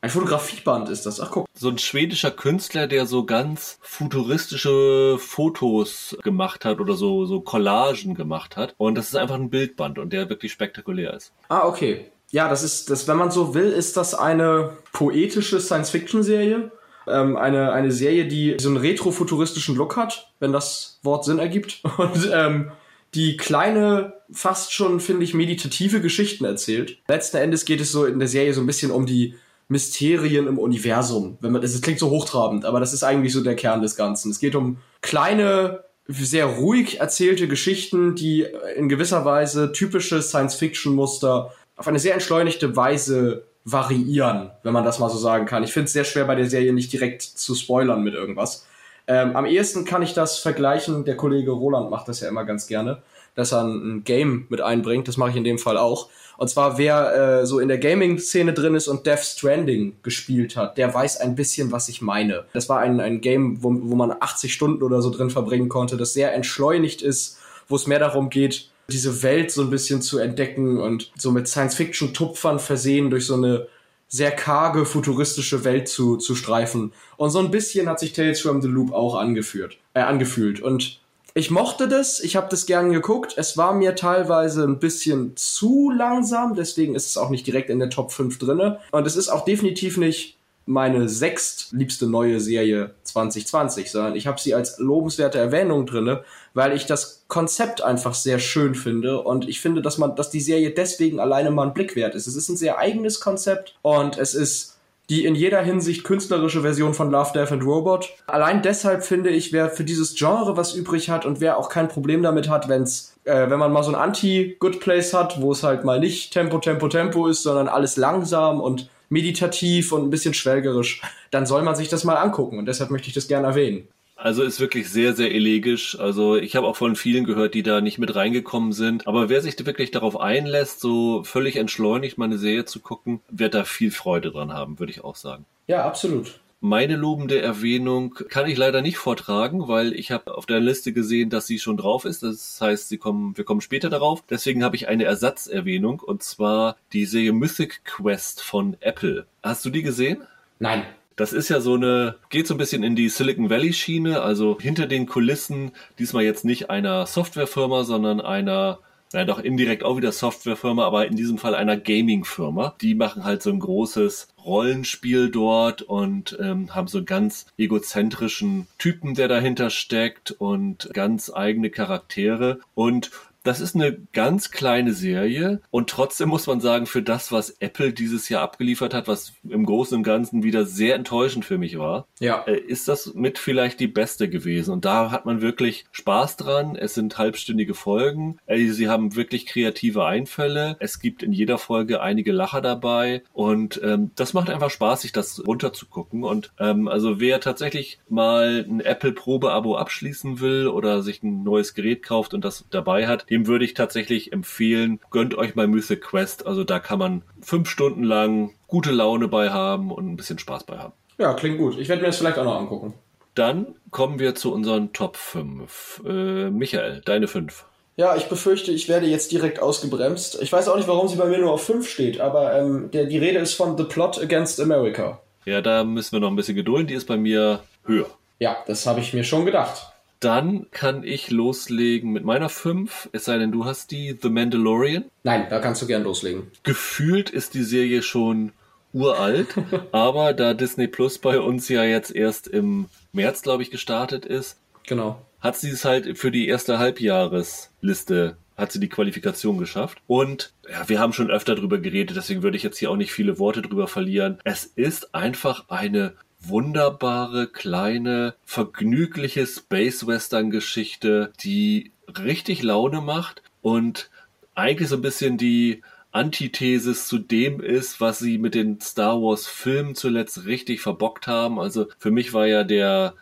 Ein Fotografieband ist das. Ach guck. So ein schwedischer Künstler, der so ganz futuristische Fotos gemacht hat oder so, so Collagen gemacht hat. Und das ist einfach ein Bildband und der wirklich spektakulär ist. Ah, okay. Ja, das ist, das, wenn man so will, ist das eine poetische Science-Fiction-Serie. Ähm, eine, eine Serie, die so einen retrofuturistischen Look hat, wenn das Wort Sinn ergibt. Und ähm, die kleine, fast schon, finde ich, meditative Geschichten erzählt. Letzten Endes geht es so in der Serie so ein bisschen um die Mysterien im Universum. Wenn man, das klingt so hochtrabend, aber das ist eigentlich so der Kern des Ganzen. Es geht um kleine, sehr ruhig erzählte Geschichten, die in gewisser Weise typische Science-Fiction-Muster auf eine sehr entschleunigte Weise variieren, wenn man das mal so sagen kann. Ich finde es sehr schwer bei der Serie nicht direkt zu spoilern mit irgendwas. Ähm, am ehesten kann ich das vergleichen, der Kollege Roland macht das ja immer ganz gerne, dass er ein Game mit einbringt, das mache ich in dem Fall auch. Und zwar wer äh, so in der Gaming-Szene drin ist und Death Stranding gespielt hat, der weiß ein bisschen, was ich meine. Das war ein, ein Game, wo, wo man 80 Stunden oder so drin verbringen konnte, das sehr entschleunigt ist, wo es mehr darum geht, diese Welt so ein bisschen zu entdecken und so mit Science-Fiction-Tupfern versehen durch so eine sehr karge, futuristische Welt zu, zu streifen. Und so ein bisschen hat sich Tales from the Loop auch angeführt, äh, angefühlt. Und ich mochte das, ich habe das gern geguckt. Es war mir teilweise ein bisschen zu langsam, deswegen ist es auch nicht direkt in der Top 5 drinne. Und es ist auch definitiv nicht meine sechstliebste neue Serie 2020, sondern ich habe sie als lobenswerte Erwähnung drinne, weil ich das Konzept einfach sehr schön finde und ich finde, dass man, dass die Serie deswegen alleine mal ein Blick wert ist. Es ist ein sehr eigenes Konzept und es ist die in jeder Hinsicht künstlerische Version von Love, Death and Robot. Allein deshalb finde ich, wer für dieses Genre was übrig hat und wer auch kein Problem damit hat, wenn's, äh, wenn man mal so ein Anti-Good Place hat, wo es halt mal nicht Tempo, Tempo, Tempo ist, sondern alles langsam und meditativ und ein bisschen schwelgerisch, dann soll man sich das mal angucken und deshalb möchte ich das gerne erwähnen. Also ist wirklich sehr, sehr elegisch. Also ich habe auch von vielen gehört, die da nicht mit reingekommen sind. Aber wer sich wirklich darauf einlässt, so völlig entschleunigt meine Serie zu gucken, wird da viel Freude dran haben, würde ich auch sagen. Ja, absolut. Meine lobende Erwähnung kann ich leider nicht vortragen, weil ich habe auf der Liste gesehen, dass sie schon drauf ist. Das heißt, sie kommen, wir kommen später darauf. Deswegen habe ich eine Ersatzerwähnung und zwar die Serie Mythic Quest von Apple. Hast du die gesehen? Nein. Das ist ja so eine, geht so ein bisschen in die Silicon Valley Schiene, also hinter den Kulissen, diesmal jetzt nicht einer Softwarefirma, sondern einer ja, doch indirekt auch wieder Softwarefirma, aber in diesem Fall einer Gaming-Firma. Die machen halt so ein großes Rollenspiel dort und ähm, haben so einen ganz egozentrischen Typen, der dahinter steckt und ganz eigene Charaktere. Und das ist eine ganz kleine Serie und trotzdem muss man sagen, für das, was Apple dieses Jahr abgeliefert hat, was im Großen und Ganzen wieder sehr enttäuschend für mich war, ja. Äh, ist das mit vielleicht die beste gewesen. Und da hat man wirklich Spaß dran. Es sind halbstündige Folgen. Äh, sie haben wirklich kreative Einfälle. Es gibt in jeder Folge einige Lacher dabei und ähm, das macht einfach Spaß, sich das runterzugucken. Und ähm, also wer tatsächlich mal ein Apple Probe-Abo abschließen will oder sich ein neues Gerät kauft und das dabei hat, dem würde ich tatsächlich empfehlen, gönnt euch mal Mythic Quest. Also da kann man fünf Stunden lang gute Laune bei haben und ein bisschen Spaß bei haben. Ja, klingt gut. Ich werde mir das vielleicht auch noch angucken. Dann kommen wir zu unseren Top 5. Äh, Michael, deine 5. Ja, ich befürchte, ich werde jetzt direkt ausgebremst. Ich weiß auch nicht, warum sie bei mir nur auf 5 steht, aber ähm, der, die Rede ist von The Plot Against America. Ja, da müssen wir noch ein bisschen gedulden. Die ist bei mir höher. Ja, das habe ich mir schon gedacht. Dann kann ich loslegen mit meiner 5, es sei denn, du hast die The Mandalorian. Nein, da kannst du gern loslegen. Gefühlt ist die Serie schon uralt, aber da Disney Plus bei uns ja jetzt erst im März, glaube ich, gestartet ist, genau. hat sie es halt für die erste Halbjahresliste hat sie die Qualifikation geschafft. Und ja, wir haben schon öfter drüber geredet, deswegen würde ich jetzt hier auch nicht viele Worte drüber verlieren. Es ist einfach eine wunderbare, kleine, vergnügliche Space-Western-Geschichte, die richtig Laune macht und eigentlich so ein bisschen die Antithesis zu dem ist, was sie mit den Star Wars Filmen zuletzt richtig verbockt haben. Also für mich war ja der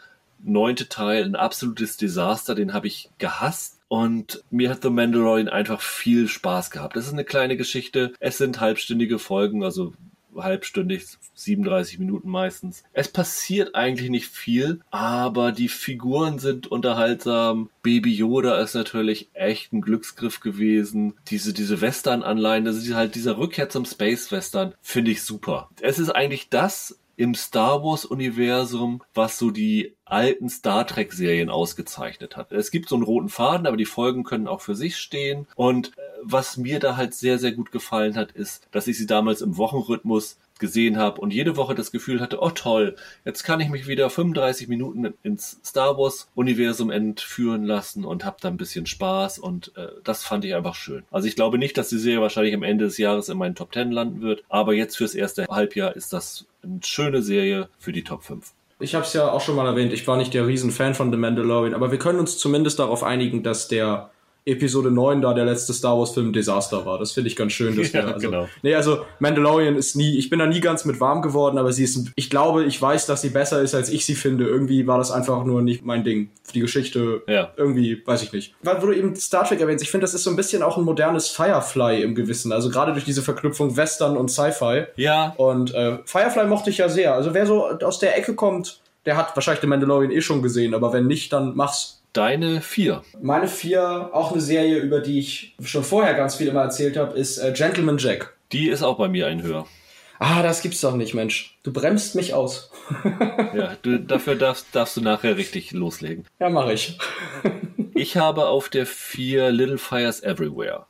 neunte Teil ein absolutes Desaster, den habe ich gehasst. Und mir hat The Mandalorian einfach viel Spaß gehabt. Das ist eine kleine Geschichte. Es sind halbstündige Folgen, also halbstündig, 37 Minuten meistens. Es passiert eigentlich nicht viel, aber die Figuren sind unterhaltsam. Baby Yoda ist natürlich echt ein Glücksgriff gewesen. Diese, diese Western-Anleihen, das ist halt dieser Rückkehr zum Space-Western, finde ich super. Es ist eigentlich das, im Star Wars-Universum, was so die alten Star Trek-Serien ausgezeichnet hat. Es gibt so einen roten Faden, aber die Folgen können auch für sich stehen. Und äh, was mir da halt sehr, sehr gut gefallen hat, ist, dass ich sie damals im Wochenrhythmus gesehen habe und jede Woche das Gefühl hatte, oh toll, jetzt kann ich mich wieder 35 Minuten ins Star Wars Universum entführen lassen und habe da ein bisschen Spaß und äh, das fand ich einfach schön. Also ich glaube nicht, dass die Serie wahrscheinlich am Ende des Jahres in meinen Top 10 landen wird, aber jetzt fürs erste Halbjahr ist das eine schöne Serie für die Top 5. Ich habe es ja auch schon mal erwähnt, ich war nicht der Riesenfan von The Mandalorian, aber wir können uns zumindest darauf einigen, dass der Episode 9 da der letzte Star Wars Film Desaster war. Das finde ich ganz schön. Dass ja, wir, also, genau. Nee, also Mandalorian ist nie, ich bin da nie ganz mit warm geworden, aber sie ist, ich glaube, ich weiß, dass sie besser ist, als ich sie finde. Irgendwie war das einfach nur nicht mein Ding. Die Geschichte, ja. irgendwie, weiß ich nicht. Weil, wo du eben Star Trek erwähnst, ich finde, das ist so ein bisschen auch ein modernes Firefly im Gewissen. Also gerade durch diese Verknüpfung Western und Sci-Fi. Ja. Und äh, Firefly mochte ich ja sehr. Also wer so aus der Ecke kommt, der hat wahrscheinlich den Mandalorian eh schon gesehen, aber wenn nicht, dann mach's deine vier? Meine vier, auch eine Serie, über die ich schon vorher ganz viel immer erzählt habe, ist äh, Gentleman Jack. Die ist auch bei mir ein Höher. Ah, das gibt's doch nicht, Mensch. Du bremst mich aus. ja, du, dafür darfst, darfst du nachher richtig loslegen. Ja, mache ich. ich habe auf der vier Little Fires Everywhere.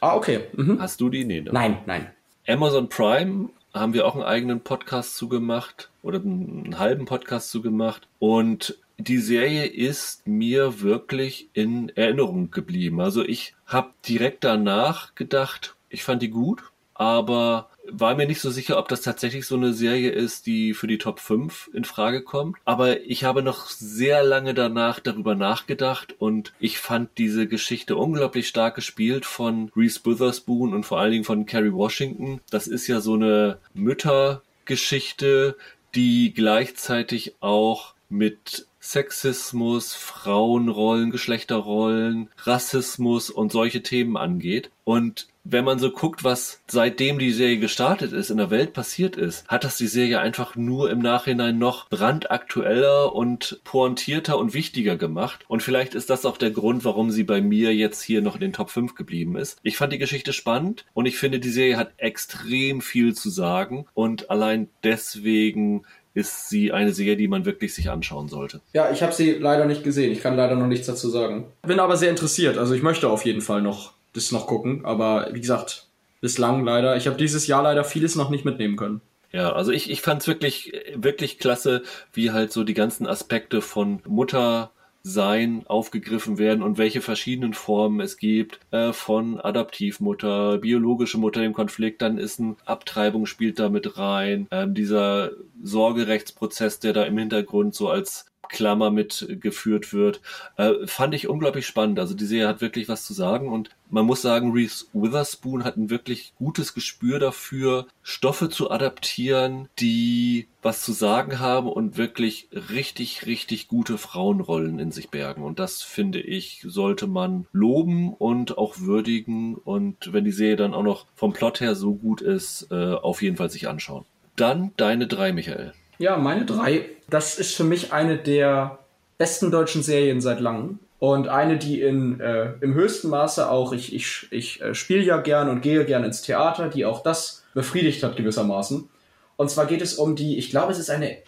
Ah, okay. Mhm. Hast du die? Nee, ne? Nein, nein. Amazon Prime haben wir auch einen eigenen Podcast zugemacht oder einen halben Podcast zugemacht. Und die Serie ist mir wirklich in Erinnerung geblieben. Also ich habe direkt danach gedacht, ich fand die gut, aber war mir nicht so sicher, ob das tatsächlich so eine Serie ist, die für die Top 5 in Frage kommt. Aber ich habe noch sehr lange danach darüber nachgedacht und ich fand diese Geschichte unglaublich stark gespielt von Reese Witherspoon und vor allen Dingen von Kerry Washington. Das ist ja so eine Müttergeschichte, die gleichzeitig auch mit Sexismus, Frauenrollen, Geschlechterrollen, Rassismus und solche Themen angeht. Und wenn man so guckt, was seitdem die Serie gestartet ist, in der Welt passiert ist, hat das die Serie einfach nur im Nachhinein noch brandaktueller und pointierter und wichtiger gemacht. Und vielleicht ist das auch der Grund, warum sie bei mir jetzt hier noch in den Top 5 geblieben ist. Ich fand die Geschichte spannend und ich finde, die Serie hat extrem viel zu sagen und allein deswegen ist sie eine Serie, die man wirklich sich anschauen sollte. Ja, ich habe sie leider nicht gesehen. Ich kann leider noch nichts dazu sagen. Bin aber sehr interessiert. Also ich möchte auf jeden Fall noch das noch gucken. Aber wie gesagt, bislang leider. Ich habe dieses Jahr leider vieles noch nicht mitnehmen können. Ja, also ich, ich fand es wirklich, wirklich klasse, wie halt so die ganzen Aspekte von Mutter, sein aufgegriffen werden und welche verschiedenen Formen es gibt äh, von Adaptivmutter, biologische Mutter im Konflikt, dann ist ein Abtreibung spielt da mit rein, ähm, dieser Sorgerechtsprozess, der da im Hintergrund so als Klammer mitgeführt wird. Äh, fand ich unglaublich spannend. Also die Serie hat wirklich was zu sagen und man muss sagen, Reese Witherspoon hat ein wirklich gutes Gespür dafür, Stoffe zu adaptieren, die was zu sagen haben und wirklich richtig, richtig gute Frauenrollen in sich bergen. Und das finde ich, sollte man loben und auch würdigen. Und wenn die Serie dann auch noch vom Plot her so gut ist, äh, auf jeden Fall sich anschauen. Dann deine drei, Michael. Ja, meine drei. Das ist für mich eine der besten deutschen Serien seit langem. Und eine, die in, äh, im höchsten Maße auch, ich, ich, ich äh, spiele ja gern und gehe gern ins Theater, die auch das befriedigt hat gewissermaßen. Und zwar geht es um die, ich glaube, es ist eine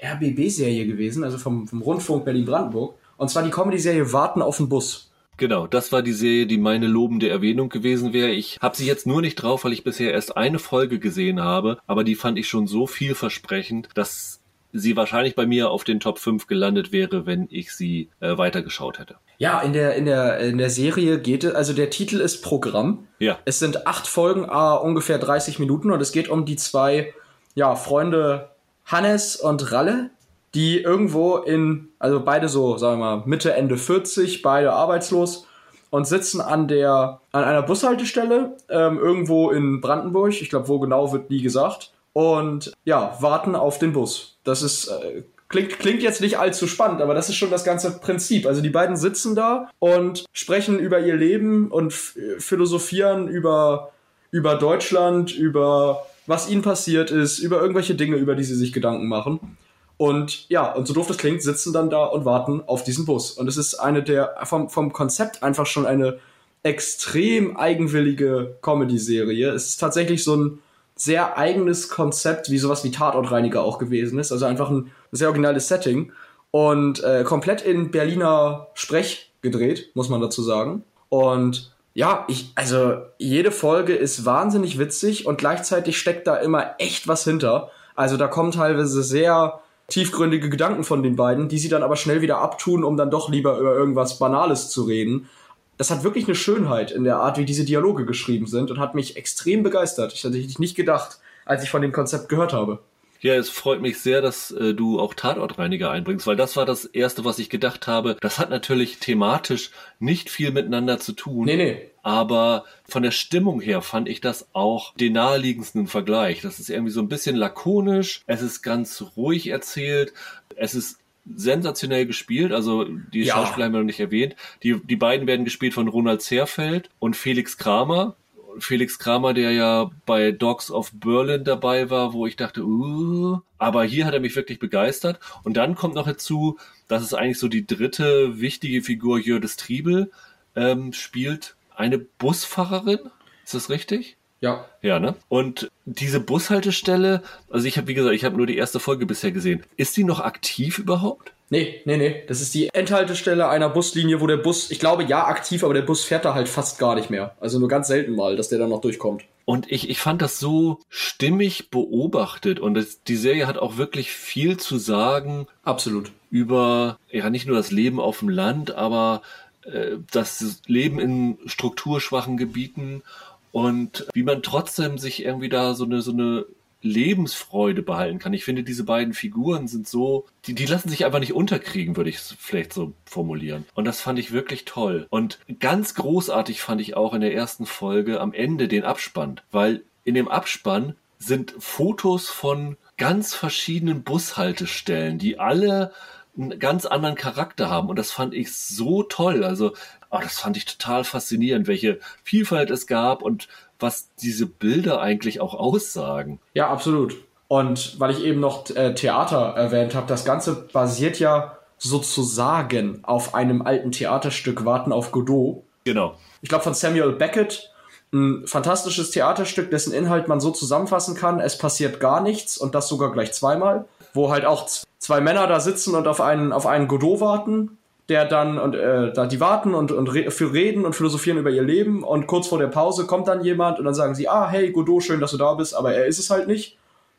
RBB-Serie gewesen, also vom, vom Rundfunk Berlin-Brandenburg. Und zwar die Comedy-Serie Warten auf den Bus. Genau, das war die Serie, die meine lobende Erwähnung gewesen wäre. Ich habe sie jetzt nur nicht drauf, weil ich bisher erst eine Folge gesehen habe, aber die fand ich schon so vielversprechend, dass sie wahrscheinlich bei mir auf den Top 5 gelandet wäre, wenn ich sie äh, weitergeschaut hätte. Ja, in der, in der, in der Serie geht es, also der Titel ist Programm. Ja. Es sind acht Folgen, ah, ungefähr 30 Minuten und es geht um die zwei, ja, Freunde Hannes und Ralle, die irgendwo in, also beide so, sagen wir mal, Mitte, Ende 40, beide arbeitslos und sitzen an der, an einer Bushaltestelle ähm, irgendwo in Brandenburg. Ich glaube, wo genau wird nie gesagt. Und ja, warten auf den Bus. Das ist, äh, klingt, klingt jetzt nicht allzu spannend, aber das ist schon das ganze Prinzip. Also die beiden sitzen da und sprechen über ihr Leben und philosophieren über, über Deutschland, über was ihnen passiert ist, über irgendwelche Dinge, über die sie sich Gedanken machen. Und ja, und so doof das klingt, sitzen dann da und warten auf diesen Bus. Und es ist eine der, vom, vom Konzept einfach schon eine extrem eigenwillige Comedy-Serie. Es ist tatsächlich so ein sehr eigenes Konzept, wie sowas wie Tatortreiniger auch gewesen ist. Also einfach ein sehr originales Setting. Und äh, komplett in Berliner Sprech gedreht, muss man dazu sagen. Und ja, ich, also jede Folge ist wahnsinnig witzig und gleichzeitig steckt da immer echt was hinter. Also da kommen teilweise sehr tiefgründige Gedanken von den beiden, die sie dann aber schnell wieder abtun, um dann doch lieber über irgendwas Banales zu reden. Das hat wirklich eine Schönheit in der Art, wie diese Dialoge geschrieben sind und hat mich extrem begeistert. Ich hätte nicht gedacht, als ich von dem Konzept gehört habe. Ja, es freut mich sehr, dass äh, du auch Tatortreiniger einbringst, weil das war das Erste, was ich gedacht habe. Das hat natürlich thematisch nicht viel miteinander zu tun. Nee, nee. Aber von der Stimmung her fand ich das auch den naheliegendsten Vergleich. Das ist irgendwie so ein bisschen lakonisch, es ist ganz ruhig erzählt, es ist sensationell gespielt, also die ja. Schauspieler haben wir noch nicht erwähnt. Die, die beiden werden gespielt von Ronald Zerfeld und Felix Kramer. Felix Kramer, der ja bei Dogs of Berlin dabei war, wo ich dachte, uh, aber hier hat er mich wirklich begeistert. Und dann kommt noch dazu, dass es eigentlich so die dritte wichtige Figur Jördes Triebel ähm, spielt. Eine Busfahrerin, ist das richtig? Ja. Ja, ne? Und diese Bushaltestelle, also ich habe, wie gesagt, ich habe nur die erste Folge bisher gesehen. Ist die noch aktiv überhaupt? Nee, nee, nee. Das ist die Endhaltestelle einer Buslinie, wo der Bus, ich glaube, ja, aktiv, aber der Bus fährt da halt fast gar nicht mehr. Also nur ganz selten mal, dass der dann noch durchkommt. Und ich, ich fand das so stimmig beobachtet und das, die Serie hat auch wirklich viel zu sagen. Absolut. Über, ja, nicht nur das Leben auf dem Land, aber äh, das Leben in strukturschwachen Gebieten und wie man trotzdem sich irgendwie da so eine, so eine Lebensfreude behalten kann. Ich finde, diese beiden Figuren sind so, die, die lassen sich einfach nicht unterkriegen, würde ich es vielleicht so formulieren. Und das fand ich wirklich toll. Und ganz großartig fand ich auch in der ersten Folge am Ende den Abspann, weil in dem Abspann sind Fotos von ganz verschiedenen Bushaltestellen, die alle einen ganz anderen Charakter haben. Und das fand ich so toll. Also, oh, das fand ich total faszinierend, welche Vielfalt es gab und was diese Bilder eigentlich auch aussagen. Ja, absolut. Und weil ich eben noch äh, Theater erwähnt habe, das Ganze basiert ja sozusagen auf einem alten Theaterstück Warten auf Godot. Genau. Ich glaube von Samuel Beckett. Ein fantastisches Theaterstück, dessen Inhalt man so zusammenfassen kann, es passiert gar nichts und das sogar gleich zweimal, wo halt auch zwei Männer da sitzen und auf einen, auf einen Godot warten der dann und äh, da die warten und, und re für reden und philosophieren über ihr Leben und kurz vor der Pause kommt dann jemand und dann sagen sie, ah, hey Godot, schön, dass du da bist, aber er ist es halt nicht.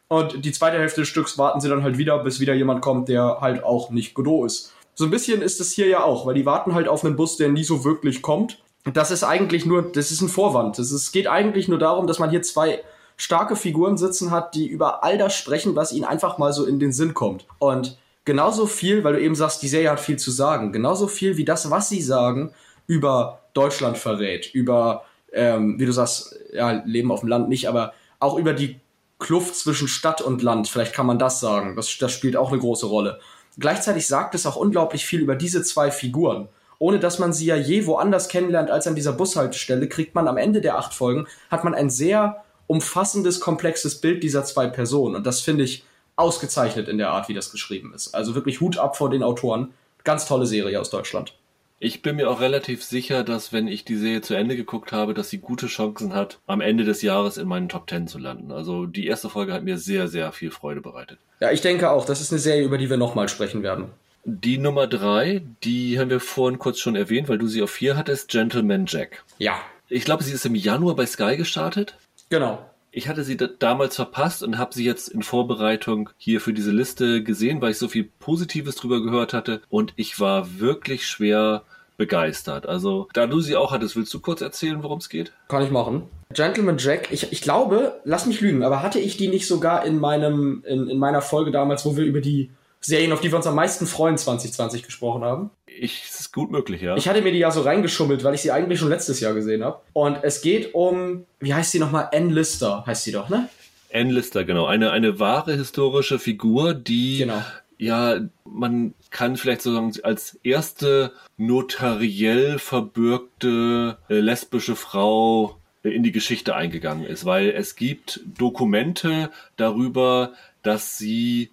Und die zweite Hälfte des Stücks warten sie dann halt wieder, bis wieder jemand kommt, der halt auch nicht Godot ist. So ein bisschen ist es hier ja auch, weil die warten halt auf einen Bus, der nie so wirklich kommt. Das ist eigentlich nur, das ist ein Vorwand. Es geht eigentlich nur darum, dass man hier zwei starke Figuren sitzen hat, die über all das sprechen, was ihnen einfach mal so in den Sinn kommt. Und genauso viel, weil du eben sagst, die Serie hat viel zu sagen, genauso viel wie das, was sie sagen, über Deutschland verrät, über, ähm, wie du sagst, ja, Leben auf dem Land nicht, aber auch über die Kluft zwischen Stadt und Land, vielleicht kann man das sagen, das, das spielt auch eine große Rolle. Gleichzeitig sagt es auch unglaublich viel über diese zwei Figuren. Ohne dass man sie ja je woanders kennenlernt als an dieser Bushaltestelle, kriegt man am Ende der acht Folgen, hat man ein sehr umfassendes, komplexes Bild dieser zwei Personen. Und das finde ich ausgezeichnet in der Art, wie das geschrieben ist. Also wirklich Hut ab vor den Autoren. Ganz tolle Serie aus Deutschland. Ich bin mir auch relativ sicher, dass wenn ich die Serie zu Ende geguckt habe, dass sie gute Chancen hat, am Ende des Jahres in meinen Top Ten zu landen. Also die erste Folge hat mir sehr, sehr viel Freude bereitet. Ja, ich denke auch. Das ist eine Serie, über die wir nochmal sprechen werden. Die Nummer drei, die haben wir vorhin kurz schon erwähnt, weil du sie auf vier hattest, Gentleman Jack. Ja. Ich glaube, sie ist im Januar bei Sky gestartet. Genau. Ich hatte sie damals verpasst und habe sie jetzt in Vorbereitung hier für diese Liste gesehen, weil ich so viel Positives drüber gehört hatte und ich war wirklich schwer begeistert. Also, da du sie auch hattest, willst du kurz erzählen, worum es geht? Kann ich machen. Gentleman Jack, ich, ich glaube, lass mich lügen, aber hatte ich die nicht sogar in meinem, in, in meiner Folge damals, wo wir über die Serien, auf die wir uns am meisten freuen, 2020 gesprochen haben? Ich, ist gut möglich, ja. Ich hatte mir die ja so reingeschummelt, weil ich sie eigentlich schon letztes Jahr gesehen habe. Und es geht um, wie heißt sie nochmal? Ann Lister heißt sie doch, ne? Ann Lister, genau. Eine, eine wahre historische Figur, die genau. ja, man kann vielleicht so sagen, als erste notariell verbürgte äh, lesbische Frau in die Geschichte eingegangen ist, weil es gibt Dokumente darüber, dass sie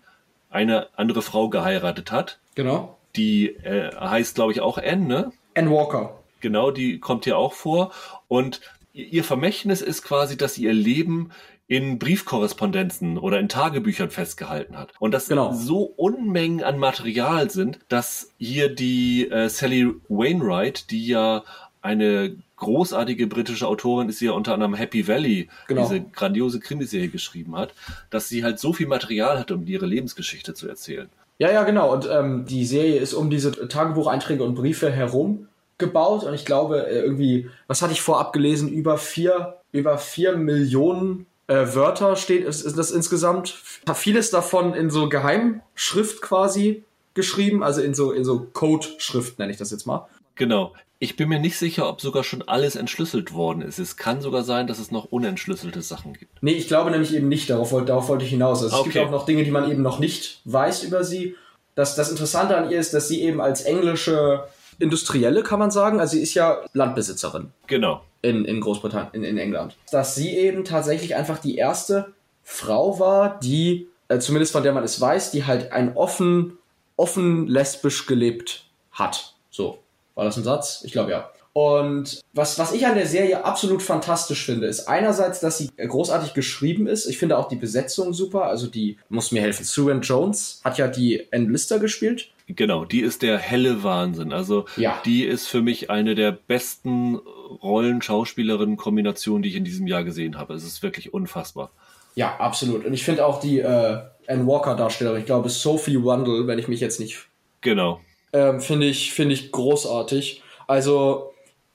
eine andere Frau geheiratet hat. Genau. Die äh, heißt, glaube ich, auch Anne, ne? Anne Walker. Genau, die kommt hier auch vor. Und ihr Vermächtnis ist quasi, dass sie ihr Leben in Briefkorrespondenzen oder in Tagebüchern festgehalten hat. Und das genau. so Unmengen an Material sind, dass hier die äh, Sally Wainwright, die ja eine großartige britische Autorin ist, die ja unter anderem Happy Valley, genau. diese grandiose Krimiserie geschrieben hat, dass sie halt so viel Material hat, um ihre Lebensgeschichte zu erzählen. Ja, ja, genau. Und ähm, die Serie ist um diese Tagebucheinträge und Briefe herum gebaut und ich glaube äh, irgendwie, was hatte ich vorab gelesen, über vier, über vier Millionen äh, Wörter steht, ist, ist das insgesamt. Vieles davon in so Geheimschrift quasi geschrieben, also in so, in so Code-Schrift nenne ich das jetzt mal. Genau. Ich bin mir nicht sicher, ob sogar schon alles entschlüsselt worden ist. Es kann sogar sein, dass es noch unentschlüsselte Sachen gibt. Nee, ich glaube nämlich eben nicht. Darauf, darauf wollte ich hinaus. Also okay. es gibt auch noch Dinge, die man eben noch nicht weiß über sie. Das, das Interessante an ihr ist, dass sie eben als englische Industrielle, kann man sagen, also sie ist ja Landbesitzerin. Genau. In, in Großbritannien, in, in England. Dass sie eben tatsächlich einfach die erste Frau war, die, äh, zumindest von der man es weiß, die halt ein offen, offen lesbisch gelebt hat. So. War das ein Satz? Ich glaube ja. Und was, was ich an der Serie absolut fantastisch finde, ist einerseits, dass sie großartig geschrieben ist. Ich finde auch die Besetzung super. Also die muss mir helfen. Susan Jones hat ja die Enlister gespielt. Genau, die ist der helle Wahnsinn. Also ja. die ist für mich eine der besten Rollen-Schauspielerinnen-Kombinationen, die ich in diesem Jahr gesehen habe. Es ist wirklich unfassbar. Ja, absolut. Und ich finde auch die äh, Anne Walker-Darstellerin, ich glaube Sophie Wandel, wenn ich mich jetzt nicht genau ähm, finde ich, finde ich großartig. Also,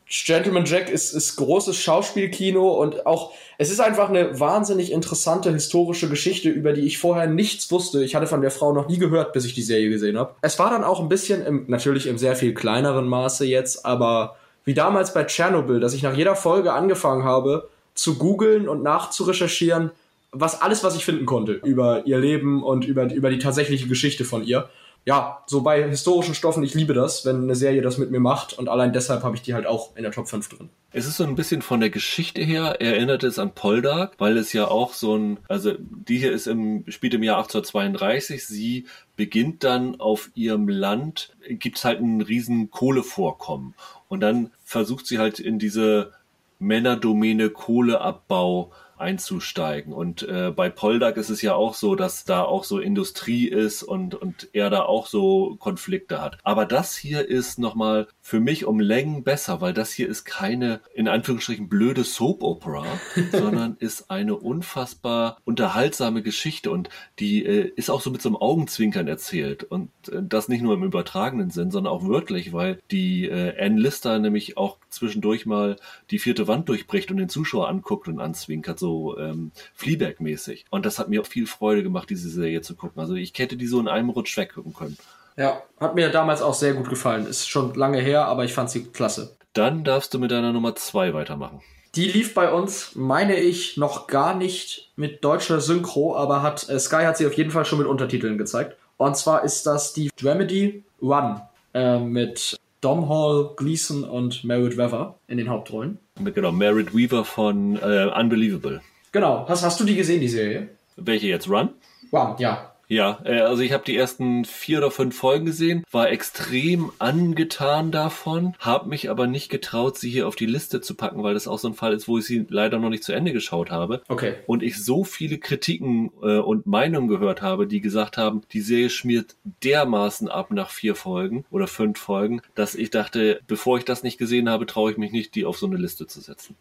Gentleman Jack ist, ist großes Schauspielkino und auch, es ist einfach eine wahnsinnig interessante historische Geschichte, über die ich vorher nichts wusste. Ich hatte von der Frau noch nie gehört, bis ich die Serie gesehen habe. Es war dann auch ein bisschen, im, natürlich im sehr viel kleineren Maße jetzt, aber wie damals bei Tschernobyl, dass ich nach jeder Folge angefangen habe, zu googeln und nachzurecherchieren, was alles, was ich finden konnte über ihr Leben und über, über die tatsächliche Geschichte von ihr ja, so bei historischen Stoffen, ich liebe das, wenn eine Serie das mit mir macht und allein deshalb habe ich die halt auch in der Top 5 drin. Es ist so ein bisschen von der Geschichte her, erinnert es an Poldark, weil es ja auch so ein, also die hier ist im, spielt im Jahr 1832, sie beginnt dann auf ihrem Land, gibt es halt einen riesen Kohlevorkommen und dann versucht sie halt in diese Männerdomäne Kohleabbau einzusteigen. Und äh, bei Poldak ist es ja auch so, dass da auch so Industrie ist und, und er da auch so Konflikte hat. Aber das hier ist nochmal für mich um Längen besser, weil das hier ist keine, in Anführungsstrichen, blöde Soap-Opera, sondern ist eine unfassbar unterhaltsame Geschichte und die äh, ist auch so mit so einem Augenzwinkern erzählt. Und äh, das nicht nur im übertragenen Sinn, sondern auch wörtlich, weil die äh, Anne Lister nämlich auch zwischendurch mal die vierte Wand durchbricht und den Zuschauer anguckt und anzwinkert, so ähm, Fleabag-mäßig. Und das hat mir auch viel Freude gemacht, diese Serie zu gucken. Also ich hätte die so in einem Rutsch weggucken können. Ja, hat mir damals auch sehr gut gefallen. Ist schon lange her, aber ich fand sie klasse. Dann darfst du mit deiner Nummer zwei weitermachen. Die lief bei uns, meine ich, noch gar nicht mit deutscher Synchro, aber hat äh, Sky hat sie auf jeden Fall schon mit Untertiteln gezeigt. Und zwar ist das die Dramedy Run äh, mit Dom Hall, Gleason und Merritt Weaver in den Hauptrollen. Genau, Merritt Weaver von äh, Unbelievable. Genau. Hast, hast du die gesehen, die Serie? Welche jetzt? Run? Run, ja. Ja, äh, also ich habe die ersten vier oder fünf Folgen gesehen, war extrem angetan davon, habe mich aber nicht getraut, sie hier auf die Liste zu packen, weil das auch so ein Fall ist, wo ich sie leider noch nicht zu Ende geschaut habe. Okay. Und ich so viele Kritiken äh, und Meinungen gehört habe, die gesagt haben, die Serie schmiert dermaßen ab nach vier Folgen oder fünf Folgen, dass ich dachte, bevor ich das nicht gesehen habe, traue ich mich nicht, die auf so eine Liste zu setzen.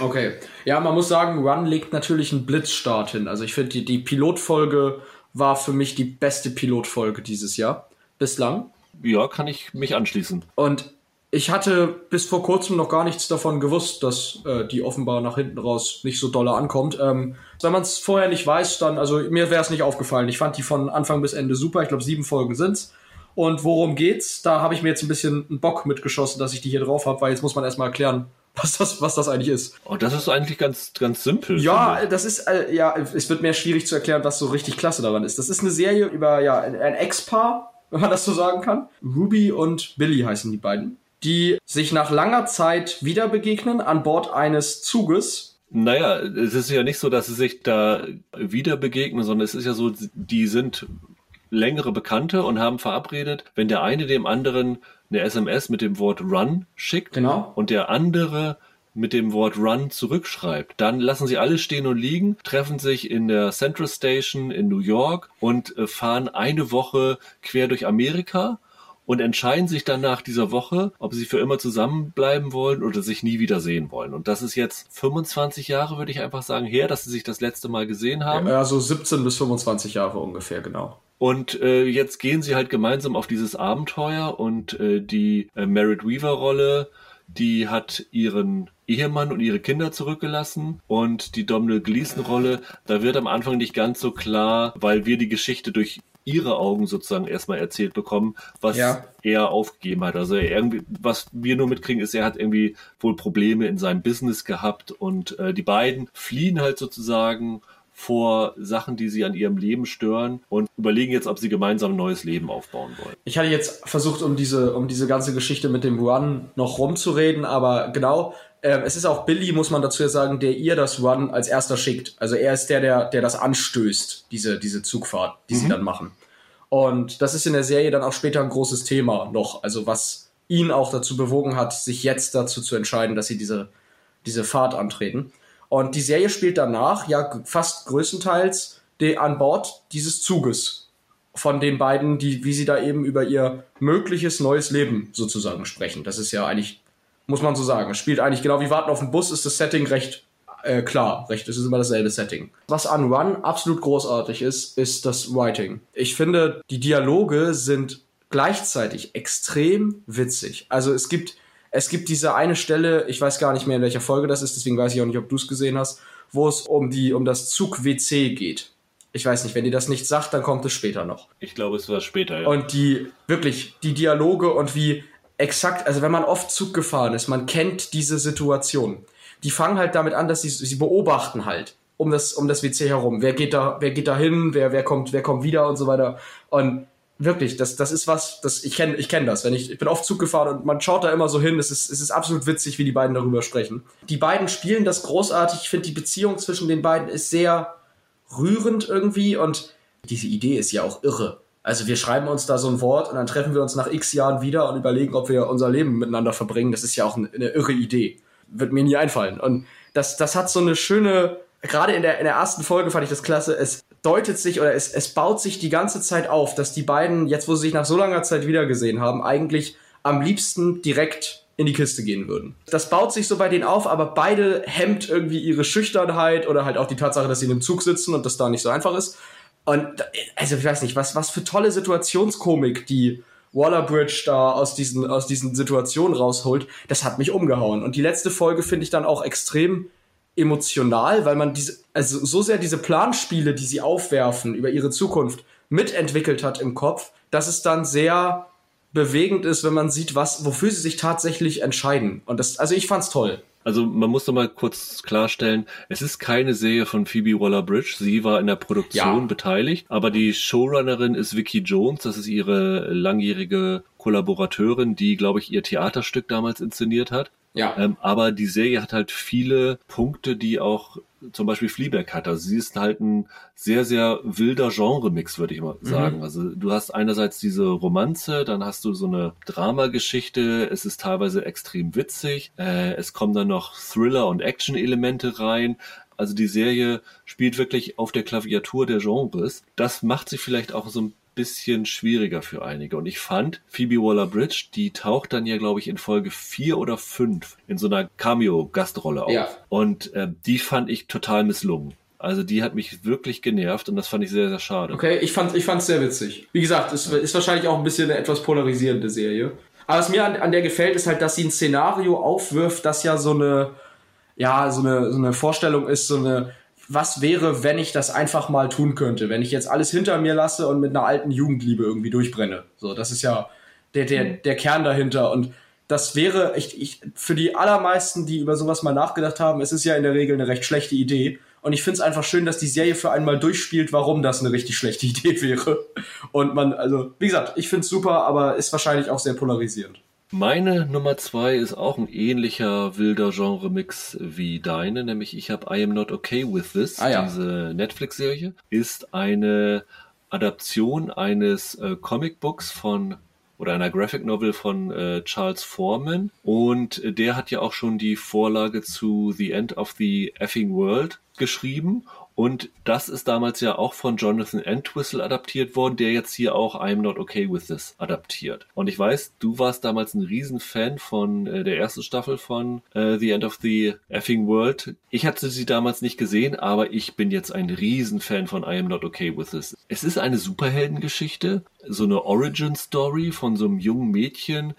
Okay. Ja, man muss sagen, Run legt natürlich einen Blitzstart hin. Also ich finde die, die Pilotfolge war für mich die beste Pilotfolge dieses Jahr. Bislang. Ja, kann ich mich anschließen. Und ich hatte bis vor kurzem noch gar nichts davon gewusst, dass äh, die offenbar nach hinten raus nicht so dolle ankommt. Ähm, wenn man es vorher nicht weiß, dann, also mir wäre es nicht aufgefallen. Ich fand die von Anfang bis Ende super. Ich glaube, sieben Folgen sind's. Und worum geht's? Da habe ich mir jetzt ein bisschen einen Bock mitgeschossen, dass ich die hier drauf habe, weil jetzt muss man erstmal erklären, was das, was das eigentlich ist. Und oh, das ist eigentlich ganz, ganz simpel. Ja, das ist, äh, ja, es wird mehr schwierig zu erklären, was so richtig klasse daran ist. Das ist eine Serie über, ja, ein, ein Ex-Paar, wenn man das so sagen kann. Ruby und Billy heißen die beiden. die sich nach langer Zeit wieder begegnen an Bord eines Zuges. Naja, es ist ja nicht so, dass sie sich da wieder begegnen, sondern es ist ja so, die sind längere Bekannte und haben verabredet, wenn der eine dem anderen eine SMS mit dem Wort Run schickt genau. und der andere mit dem Wort Run zurückschreibt, dann lassen sie alles stehen und liegen, treffen sich in der Central Station in New York und äh, fahren eine Woche quer durch Amerika und entscheiden sich dann nach dieser Woche, ob sie für immer zusammenbleiben wollen oder sich nie wieder sehen wollen. Und das ist jetzt 25 Jahre, würde ich einfach sagen, her, dass sie sich das letzte Mal gesehen haben. Ja, so 17 bis 25 Jahre ungefähr, genau. Und äh, jetzt gehen sie halt gemeinsam auf dieses Abenteuer und äh, die äh, Merritt Weaver Rolle, die hat ihren Ehemann und ihre Kinder zurückgelassen und die Domhnall Gleeson Rolle, da wird am Anfang nicht ganz so klar, weil wir die Geschichte durch ihre Augen sozusagen erstmal erzählt bekommen, was ja. er aufgegeben hat. Also irgendwie, was wir nur mitkriegen, ist, er hat irgendwie wohl Probleme in seinem Business gehabt und äh, die beiden fliehen halt sozusagen vor Sachen, die sie an ihrem Leben stören und überlegen jetzt, ob sie gemeinsam ein neues Leben aufbauen wollen. Ich hatte jetzt versucht, um diese, um diese ganze Geschichte mit dem Run noch rumzureden, aber genau, äh, es ist auch Billy, muss man dazu ja sagen, der ihr das Run als erster schickt. Also er ist der, der, der das anstößt, diese, diese Zugfahrt, die mhm. sie dann machen. Und das ist in der Serie dann auch später ein großes Thema noch, also was ihn auch dazu bewogen hat, sich jetzt dazu zu entscheiden, dass sie diese, diese Fahrt antreten. Und die Serie spielt danach ja fast größtenteils an Bord dieses Zuges von den beiden, die, wie sie da eben über ihr mögliches neues Leben sozusagen sprechen. Das ist ja eigentlich, muss man so sagen, es spielt eigentlich genau wie Warten auf den Bus, ist das Setting recht äh, klar, recht, es ist immer dasselbe Setting. Was an Run absolut großartig ist, ist das Writing. Ich finde, die Dialoge sind gleichzeitig extrem witzig. Also es gibt es gibt diese eine Stelle, ich weiß gar nicht mehr in welcher Folge das ist, deswegen weiß ich auch nicht, ob du es gesehen hast, wo es um die um das Zug WC geht. Ich weiß nicht, wenn ihr das nicht sagt, dann kommt es später noch. Ich glaube, es war später, ja. Und die wirklich die Dialoge und wie exakt, also wenn man oft Zug gefahren ist, man kennt diese Situation. Die fangen halt damit an, dass sie sie beobachten halt um das um das WC herum. Wer geht da wer geht da hin, wer wer kommt wer kommt wieder und so weiter. Und wirklich, das, das ist was, das, ich kenne ich kenn das. Wenn ich, ich bin oft Zug gefahren und man schaut da immer so hin, es ist, es ist absolut witzig, wie die beiden darüber sprechen. Die beiden spielen das großartig. Ich finde, die Beziehung zwischen den beiden ist sehr rührend irgendwie und diese Idee ist ja auch irre. Also wir schreiben uns da so ein Wort und dann treffen wir uns nach x Jahren wieder und überlegen, ob wir unser Leben miteinander verbringen. Das ist ja auch eine, irre Idee. Wird mir nie einfallen. Und das, das hat so eine schöne, gerade in der, in der ersten Folge fand ich das klasse. Es deutet sich oder es, es baut sich die ganze Zeit auf, dass die beiden, jetzt wo sie sich nach so langer Zeit wiedergesehen haben, eigentlich am liebsten direkt in die Kiste gehen würden. Das baut sich so bei denen auf, aber beide hemmt irgendwie ihre Schüchternheit oder halt auch die Tatsache, dass sie in einem Zug sitzen und das da nicht so einfach ist. Und also ich weiß nicht, was, was für tolle Situationskomik die Waller-Bridge da aus diesen, aus diesen Situationen rausholt, das hat mich umgehauen. Und die letzte Folge finde ich dann auch extrem emotional, weil man diese, also so sehr diese Planspiele, die sie aufwerfen über ihre Zukunft, mitentwickelt hat im Kopf, dass es dann sehr bewegend ist, wenn man sieht, was, wofür sie sich tatsächlich entscheiden. Und das, also ich fand's toll. Also man muss doch mal kurz klarstellen, es ist keine Serie von Phoebe Waller-Bridge. Sie war in der Produktion ja. beteiligt, aber die Showrunnerin ist Vicky Jones. Das ist ihre langjährige Kollaborateurin, die, glaube ich, ihr Theaterstück damals inszeniert hat. Ja. Ähm, aber die Serie hat halt viele Punkte, die auch zum Beispiel Fleabag hat. Also sie ist halt ein sehr, sehr wilder Genre-Mix, würde ich mal mhm. sagen. Mhm. Also du hast einerseits diese Romanze, dann hast du so eine Dramageschichte, es ist teilweise extrem witzig, äh, es kommen dann noch Thriller- und Action-Elemente rein. Also die Serie spielt wirklich auf der Klaviatur der Genres. Das macht sie vielleicht auch so ein bisschen schwieriger für einige. Und ich fand, Phoebe Waller-Bridge, die taucht dann ja, glaube ich, in Folge vier oder fünf in so einer Cameo-Gastrolle auf. Ja. Und äh, die fand ich total misslungen. Also die hat mich wirklich genervt und das fand ich sehr, sehr schade. Okay, ich fand ich fand's sehr witzig. Wie gesagt, es ist wahrscheinlich auch ein bisschen eine etwas polarisierende Serie. Aber was mir an, an der gefällt, ist halt, dass sie ein Szenario aufwirft, das ja so eine, ja, so eine, so eine Vorstellung ist, so eine was wäre, wenn ich das einfach mal tun könnte, wenn ich jetzt alles hinter mir lasse und mit einer alten Jugendliebe irgendwie durchbrenne. So, das ist ja der, der, mhm. der Kern dahinter. Und das wäre, ich, ich, für die allermeisten, die über sowas mal nachgedacht haben, es ist ja in der Regel eine recht schlechte Idee. Und ich finde es einfach schön, dass die Serie für einmal durchspielt, warum das eine richtig schlechte Idee wäre. Und man, also, wie gesagt, ich finde es super, aber ist wahrscheinlich auch sehr polarisierend. Meine Nummer zwei ist auch ein ähnlicher wilder Genre-Mix wie deine, nämlich ich habe I Am Not Okay With This, ah, ja. diese Netflix-Serie, ist eine Adaption eines äh, Comicbooks von oder einer Graphic Novel von äh, Charles Foreman. Und äh, der hat ja auch schon die Vorlage zu The End of the Effing World geschrieben und das ist damals ja auch von Jonathan Entwistle adaptiert worden, der jetzt hier auch I'm Not Okay With This adaptiert. Und ich weiß, du warst damals ein Riesenfan von äh, der ersten Staffel von äh, The End of the Effing World. Ich hatte sie damals nicht gesehen, aber ich bin jetzt ein Riesenfan von I Am Not Okay With This. Es ist eine Superheldengeschichte, so eine Origin Story von so einem jungen Mädchen,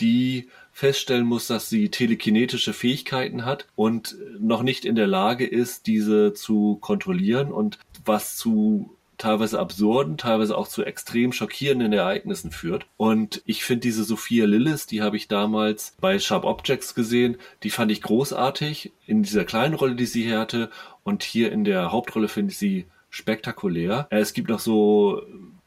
die feststellen muss, dass sie telekinetische Fähigkeiten hat und noch nicht in der Lage ist, diese zu kontrollieren und was zu teilweise absurden, teilweise auch zu extrem schockierenden Ereignissen führt. Und ich finde diese Sophia Lillis, die habe ich damals bei Sharp Objects gesehen, die fand ich großartig in dieser kleinen Rolle, die sie hier hatte. Und hier in der Hauptrolle finde ich sie spektakulär. Es gibt noch so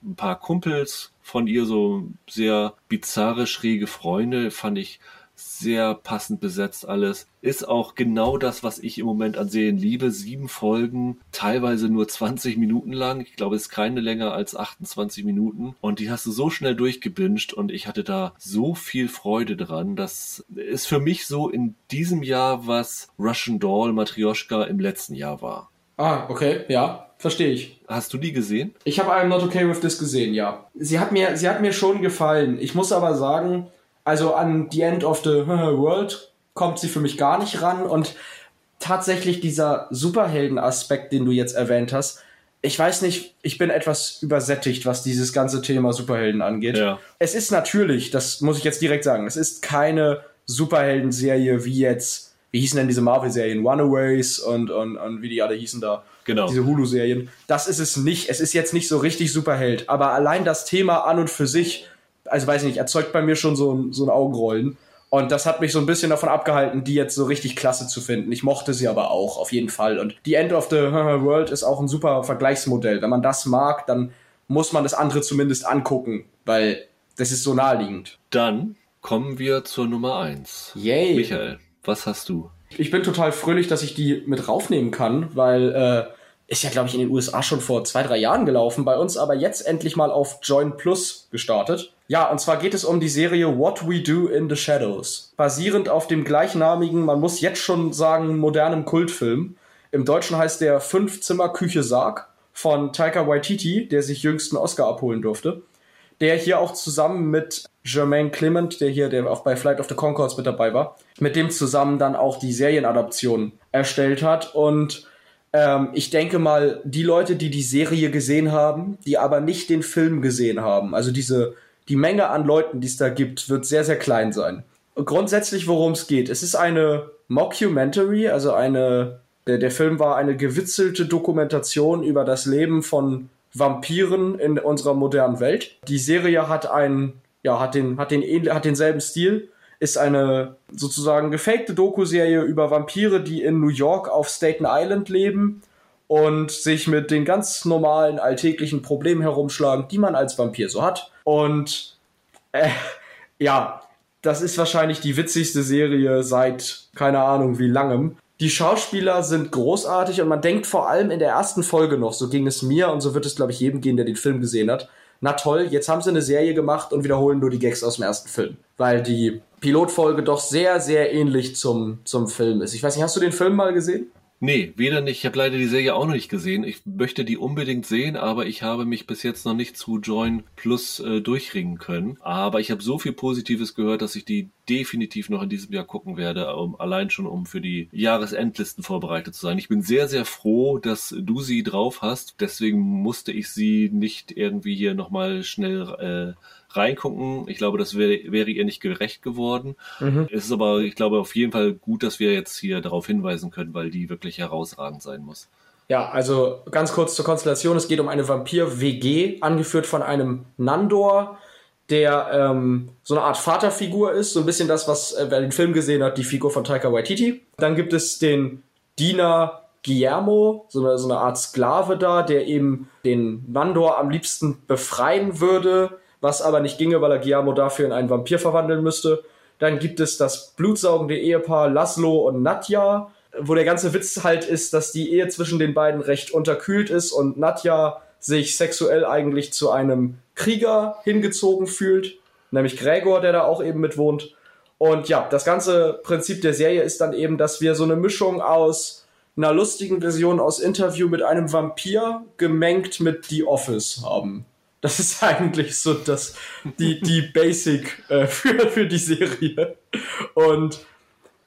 ein paar Kumpels von ihr, so sehr bizarre, schräge Freunde, fand ich sehr passend besetzt alles. Ist auch genau das, was ich im Moment an Serien liebe. Sieben Folgen, teilweise nur 20 Minuten lang. Ich glaube, es ist keine länger als 28 Minuten. Und die hast du so schnell durchgebinged und ich hatte da so viel Freude dran. Das ist für mich so in diesem Jahr, was Russian Doll Matryoshka im letzten Jahr war. Ah, okay, ja. Verstehe ich. Hast du die gesehen? Ich habe I'm Not Okay With This gesehen, ja. Sie hat mir, sie hat mir schon gefallen. Ich muss aber sagen, also an The End of the World kommt sie für mich gar nicht ran und tatsächlich dieser Superhelden-Aspekt, den du jetzt erwähnt hast, ich weiß nicht, ich bin etwas übersättigt, was dieses ganze Thema Superhelden angeht. Ja. Es ist natürlich, das muss ich jetzt direkt sagen, es ist keine Superhelden-Serie wie jetzt, wie hießen denn diese Marvel-Serien, Runaways und, und, und wie die alle hießen da. Genau. Diese Hulu-Serien. Das ist es nicht. Es ist jetzt nicht so richtig Superheld. Aber allein das Thema an und für sich, also weiß ich nicht, erzeugt bei mir schon so ein, so ein Augenrollen. Und das hat mich so ein bisschen davon abgehalten, die jetzt so richtig klasse zu finden. Ich mochte sie aber auch, auf jeden Fall. Und The End of the World ist auch ein super Vergleichsmodell. Wenn man das mag, dann muss man das andere zumindest angucken, weil das ist so naheliegend. Dann kommen wir zur Nummer eins. Yay. Michael, was hast du? Ich bin total fröhlich, dass ich die mit raufnehmen kann, weil äh, ist ja, glaube ich, in den USA schon vor zwei, drei Jahren gelaufen, bei uns aber jetzt endlich mal auf Join Plus gestartet. Ja, und zwar geht es um die Serie What We Do in the Shadows. Basierend auf dem gleichnamigen, man muss jetzt schon sagen, modernen Kultfilm. Im Deutschen heißt der Fünf-Zimmer-Küche-Sarg von Taika Waititi, der sich jüngsten Oscar abholen durfte. Der hier auch zusammen mit Jermaine Clement, der hier, der auch bei Flight of the Concords mit dabei war, mit dem zusammen dann auch die Serienadaption erstellt hat und ähm, ich denke mal, die Leute, die die Serie gesehen haben, die aber nicht den Film gesehen haben, also diese, die Menge an Leuten, die es da gibt, wird sehr, sehr klein sein. Und grundsätzlich, worum es geht, es ist eine Mockumentary, also eine, der, der Film war eine gewitzelte Dokumentation über das Leben von Vampiren in unserer modernen Welt. Die Serie hat einen, ja, hat den, hat den, hat denselben Stil ist eine sozusagen gefakte Doku-Serie über Vampire, die in New York auf Staten Island leben und sich mit den ganz normalen alltäglichen Problemen herumschlagen, die man als Vampir so hat. Und äh, ja, das ist wahrscheinlich die witzigste Serie seit keine Ahnung wie langem. Die Schauspieler sind großartig und man denkt vor allem in der ersten Folge noch, so ging es mir und so wird es glaube ich jedem gehen, der den Film gesehen hat. Na toll, jetzt haben sie eine Serie gemacht und wiederholen nur die Gags aus dem ersten Film, weil die Pilotfolge doch sehr, sehr ähnlich zum, zum Film ist. Ich weiß nicht, hast du den Film mal gesehen? Nee, weder nicht. Ich habe leider die Serie auch noch nicht gesehen. Ich möchte die unbedingt sehen, aber ich habe mich bis jetzt noch nicht zu Join Plus äh, durchringen können. Aber ich habe so viel Positives gehört, dass ich die definitiv noch in diesem Jahr gucken werde, um, allein schon um für die Jahresendlisten vorbereitet zu sein. Ich bin sehr, sehr froh, dass du sie drauf hast. Deswegen musste ich sie nicht irgendwie hier nochmal schnell äh, reingucken. Ich glaube, das wäre, wäre ihr nicht gerecht geworden. Mhm. Es ist aber, ich glaube, auf jeden Fall gut, dass wir jetzt hier darauf hinweisen können, weil die wirklich herausragend sein muss. Ja, also ganz kurz zur Konstellation. Es geht um eine Vampir-WG, angeführt von einem Nandor, der ähm, so eine Art Vaterfigur ist. So ein bisschen das, was, äh, wer den Film gesehen hat, die Figur von Taika Waititi. Dann gibt es den Diener Guillermo, so eine, so eine Art Sklave da, der eben den Nandor am liebsten befreien würde was aber nicht ginge, weil er Guillermo dafür in einen Vampir verwandeln müsste. Dann gibt es das blutsaugende Ehepaar Laszlo und Nadja, wo der ganze Witz halt ist, dass die Ehe zwischen den beiden recht unterkühlt ist und Nadja sich sexuell eigentlich zu einem Krieger hingezogen fühlt, nämlich Gregor, der da auch eben mit wohnt. Und ja, das ganze Prinzip der Serie ist dann eben, dass wir so eine Mischung aus einer lustigen Version aus Interview mit einem Vampir gemengt mit The Office haben. Das ist eigentlich so das, die, die Basic äh, für, für die Serie. Und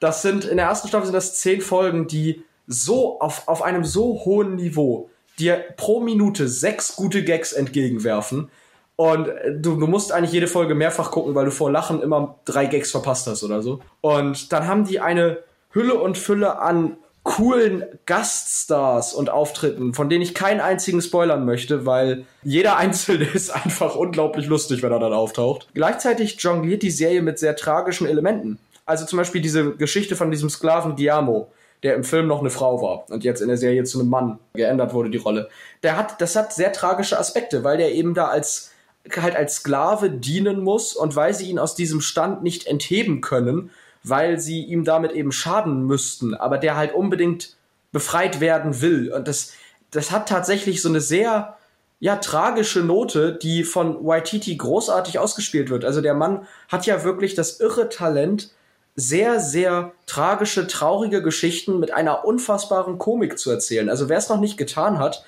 das sind, in der ersten Staffel sind das zehn Folgen, die so auf, auf einem so hohen Niveau dir pro Minute sechs gute Gags entgegenwerfen. Und äh, du, du musst eigentlich jede Folge mehrfach gucken, weil du vor Lachen immer drei Gags verpasst hast oder so. Und dann haben die eine Hülle und Fülle an coolen Gaststars und Auftritten, von denen ich keinen einzigen spoilern möchte, weil jeder einzelne ist einfach unglaublich lustig, wenn er dann auftaucht. Gleichzeitig jongliert die Serie mit sehr tragischen Elementen. Also zum Beispiel diese Geschichte von diesem Sklaven Diamo, der im Film noch eine Frau war und jetzt in der Serie zu einem Mann geändert wurde, die Rolle. Der hat, das hat sehr tragische Aspekte, weil der eben da als halt als Sklave dienen muss und weil sie ihn aus diesem Stand nicht entheben können, weil sie ihm damit eben schaden müssten, aber der halt unbedingt befreit werden will. Und das, das hat tatsächlich so eine sehr, ja, tragische Note, die von Waititi großartig ausgespielt wird. Also der Mann hat ja wirklich das irre Talent, sehr, sehr tragische, traurige Geschichten mit einer unfassbaren Komik zu erzählen. Also wer es noch nicht getan hat,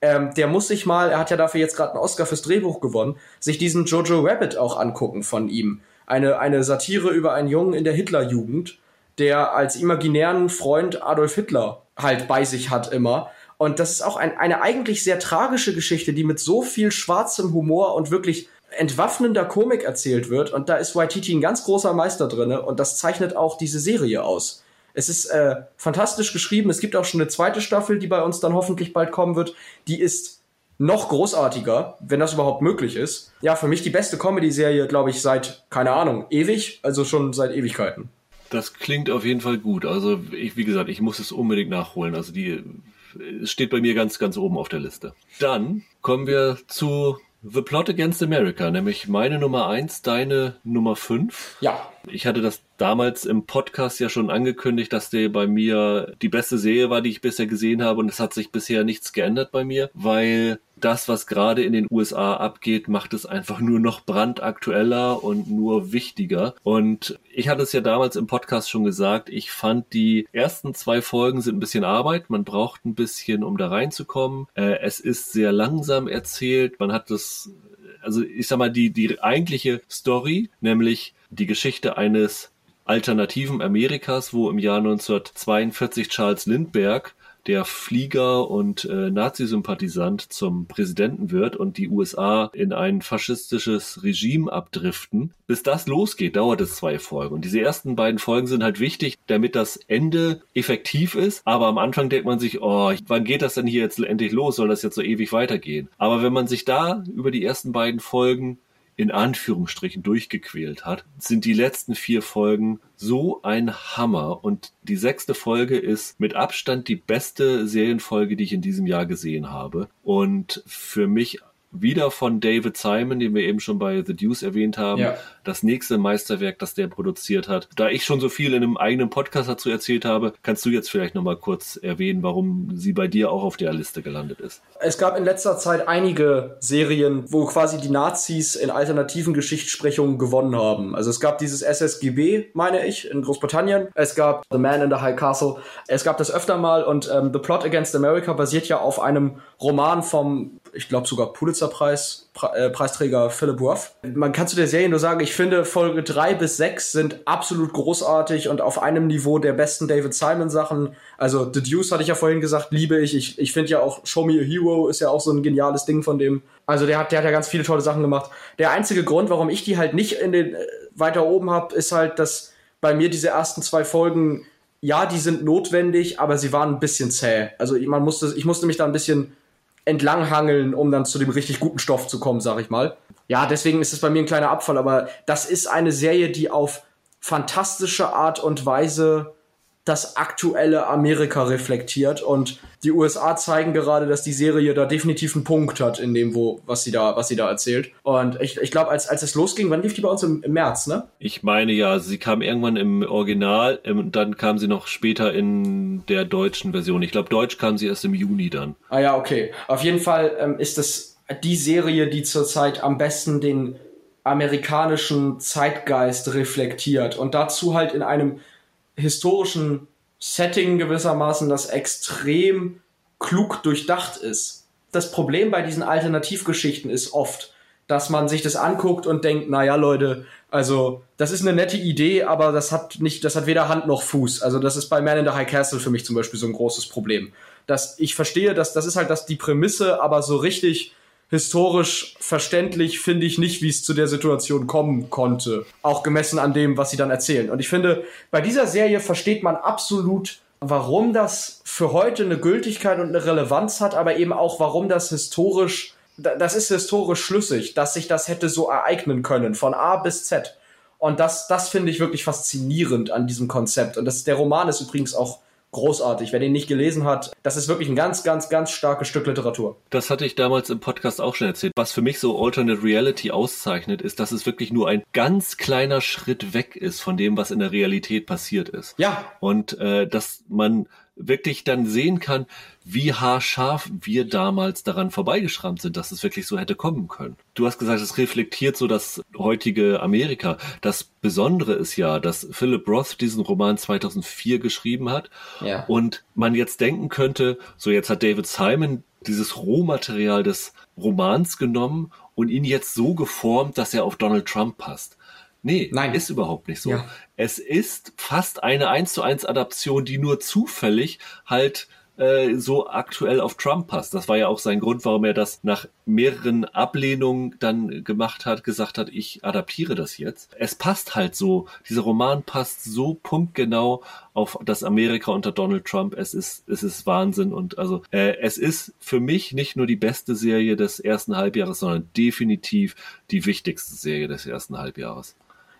ähm, der muss sich mal, er hat ja dafür jetzt gerade einen Oscar fürs Drehbuch gewonnen, sich diesen Jojo Rabbit auch angucken von ihm eine, eine Satire über einen Jungen in der Hitlerjugend, der als imaginären Freund Adolf Hitler halt bei sich hat immer. Und das ist auch ein, eine eigentlich sehr tragische Geschichte, die mit so viel schwarzem Humor und wirklich entwaffnender Komik erzählt wird. Und da ist Waititi ein ganz großer Meister drinne und das zeichnet auch diese Serie aus. Es ist äh, fantastisch geschrieben. Es gibt auch schon eine zweite Staffel, die bei uns dann hoffentlich bald kommen wird. Die ist noch großartiger, wenn das überhaupt möglich ist. Ja, für mich die beste Comedy-Serie, glaube ich, seit, keine Ahnung, ewig, also schon seit Ewigkeiten. Das klingt auf jeden Fall gut. Also, ich, wie gesagt, ich muss es unbedingt nachholen. Also, die es steht bei mir ganz, ganz oben auf der Liste. Dann kommen wir zu The Plot Against America, nämlich meine Nummer eins, deine Nummer fünf. Ja. Ich hatte das damals im Podcast ja schon angekündigt, dass der bei mir die beste Serie war, die ich bisher gesehen habe und es hat sich bisher nichts geändert bei mir, weil das, was gerade in den USA abgeht, macht es einfach nur noch brandaktueller und nur wichtiger. Und ich hatte es ja damals im Podcast schon gesagt, ich fand die ersten zwei Folgen sind ein bisschen Arbeit. Man braucht ein bisschen, um da reinzukommen. Äh, es ist sehr langsam erzählt. Man hat das, also ich sag mal, die, die eigentliche Story, nämlich die Geschichte eines alternativen Amerikas, wo im Jahr 1942 Charles Lindbergh der Flieger und äh, Nazi-Sympathisant zum Präsidenten wird und die USA in ein faschistisches Regime abdriften. Bis das losgeht, dauert es zwei Folgen. Und diese ersten beiden Folgen sind halt wichtig, damit das Ende effektiv ist. Aber am Anfang denkt man sich, oh, wann geht das denn hier jetzt endlich los? Soll das jetzt so ewig weitergehen? Aber wenn man sich da über die ersten beiden Folgen in Anführungsstrichen durchgequält hat, sind die letzten vier Folgen so ein Hammer. Und die sechste Folge ist mit Abstand die beste Serienfolge, die ich in diesem Jahr gesehen habe. Und für mich wieder von David Simon, den wir eben schon bei The Deuce erwähnt haben, ja. das nächste Meisterwerk, das der produziert hat. Da ich schon so viel in einem eigenen Podcast dazu erzählt habe, kannst du jetzt vielleicht nochmal kurz erwähnen, warum sie bei dir auch auf der Liste gelandet ist. Es gab in letzter Zeit einige Serien, wo quasi die Nazis in alternativen Geschichtssprechungen gewonnen haben. Also es gab dieses SSGB, meine ich, in Großbritannien. Es gab The Man in the High Castle. Es gab das öfter mal und ähm, The Plot Against America basiert ja auf einem Roman vom ich glaube sogar Pulitzerpreis, Pre äh, Philip Roth. Man kann zu der Serie nur sagen, ich finde Folge drei bis sechs sind absolut großartig und auf einem Niveau der besten David Simon Sachen. Also The Deuce hatte ich ja vorhin gesagt, liebe ich. Ich, ich finde ja auch Show Me a Hero ist ja auch so ein geniales Ding von dem. Also der hat, der hat ja ganz viele tolle Sachen gemacht. Der einzige Grund, warum ich die halt nicht in den äh, weiter oben habe, ist halt, dass bei mir diese ersten zwei Folgen ja, die sind notwendig, aber sie waren ein bisschen zäh. Also man musste, ich musste mich da ein bisschen entlanghangeln, um dann zu dem richtig guten Stoff zu kommen, sag ich mal. Ja, deswegen ist es bei mir ein kleiner Abfall, aber das ist eine Serie, die auf fantastische Art und Weise das aktuelle Amerika reflektiert und die USA zeigen gerade, dass die Serie da definitiv einen Punkt hat in dem, wo, was sie da, was sie da erzählt. Und ich, ich glaube, als, als es losging, wann lief die bei uns im, im März, ne? Ich meine ja, sie kam irgendwann im Original und ähm, dann kam sie noch später in der deutschen Version. Ich glaube, Deutsch kam sie erst im Juni dann. Ah ja, okay. Auf jeden Fall ähm, ist das die Serie, die zurzeit am besten den amerikanischen Zeitgeist reflektiert und dazu halt in einem historischen Setting gewissermaßen, das extrem klug durchdacht ist. Das Problem bei diesen Alternativgeschichten ist oft, dass man sich das anguckt und denkt, na ja, Leute, also das ist eine nette Idee, aber das hat nicht, das hat weder Hand noch Fuß. Also das ist bei Man in the High Castle für mich zum Beispiel so ein großes Problem. Dass ich verstehe, dass das ist halt das die Prämisse, aber so richtig historisch verständlich finde ich nicht, wie es zu der Situation kommen konnte. Auch gemessen an dem, was sie dann erzählen. Und ich finde, bei dieser Serie versteht man absolut, warum das für heute eine Gültigkeit und eine Relevanz hat, aber eben auch, warum das historisch, das ist historisch schlüssig, dass sich das hätte so ereignen können, von A bis Z. Und das, das finde ich wirklich faszinierend an diesem Konzept. Und das, der Roman ist übrigens auch großartig. Wer den nicht gelesen hat, das ist wirklich ein ganz, ganz, ganz starkes Stück Literatur. Das hatte ich damals im Podcast auch schon erzählt. Was für mich so Alternate Reality auszeichnet, ist, dass es wirklich nur ein ganz kleiner Schritt weg ist von dem, was in der Realität passiert ist. Ja. Und äh, dass man wirklich dann sehen kann, wie haarscharf wir damals daran vorbeigeschrammt sind, dass es wirklich so hätte kommen können. Du hast gesagt, es reflektiert so das heutige Amerika. Das Besondere ist ja, dass Philip Roth diesen Roman 2004 geschrieben hat ja. und man jetzt denken könnte, so jetzt hat David Simon dieses Rohmaterial des Romans genommen und ihn jetzt so geformt, dass er auf Donald Trump passt. Nee, Nein. ist überhaupt nicht so. Ja. Es ist fast eine 1 zu 1 Adaption, die nur zufällig halt äh, so aktuell auf Trump passt. Das war ja auch sein Grund, warum er das nach mehreren Ablehnungen dann gemacht hat, gesagt hat, ich adaptiere das jetzt. Es passt halt so, dieser Roman passt so punktgenau auf das Amerika unter Donald Trump. Es ist, es ist Wahnsinn und also äh, es ist für mich nicht nur die beste Serie des ersten Halbjahres, sondern definitiv die wichtigste Serie des ersten Halbjahres.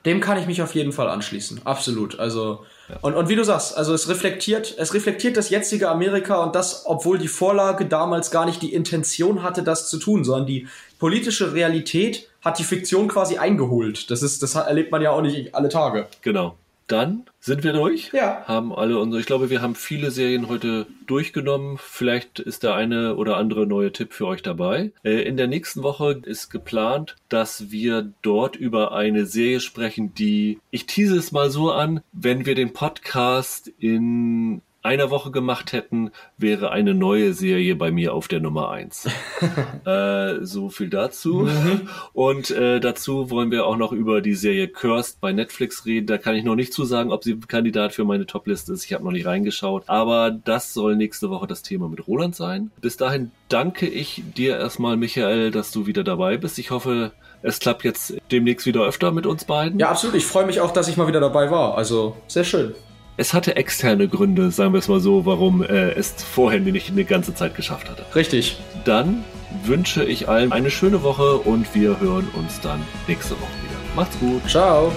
Dem kann ich mich auf jeden Fall anschließen. Absolut. Also, ja. und, und wie du sagst, also es reflektiert, es reflektiert das jetzige Amerika und das, obwohl die Vorlage damals gar nicht die Intention hatte, das zu tun, sondern die politische Realität hat die Fiktion quasi eingeholt. Das ist, das erlebt man ja auch nicht alle Tage. Genau dann sind wir durch. Ja. Haben alle unsere, ich glaube, wir haben viele Serien heute durchgenommen. Vielleicht ist der eine oder andere neue Tipp für euch dabei. Äh, in der nächsten Woche ist geplant, dass wir dort über eine Serie sprechen, die, ich tease es mal so an, wenn wir den Podcast in einer Woche gemacht hätten, wäre eine neue Serie bei mir auf der Nummer eins. äh, so viel dazu. Mhm. Und äh, dazu wollen wir auch noch über die Serie Cursed bei Netflix reden. Da kann ich noch nicht zu sagen, ob sie Kandidat für meine Topliste ist. Ich habe noch nicht reingeschaut. Aber das soll nächste Woche das Thema mit Roland sein. Bis dahin danke ich dir erstmal, Michael, dass du wieder dabei bist. Ich hoffe, es klappt jetzt demnächst wieder öfter mit uns beiden. Ja, absolut. Ich freue mich auch, dass ich mal wieder dabei war. Also sehr schön es hatte externe Gründe, sagen wir es mal so, warum äh, es vorher nicht eine ganze Zeit geschafft hatte. Richtig. Dann wünsche ich allen eine schöne Woche und wir hören uns dann nächste Woche wieder. Macht's gut. Ciao.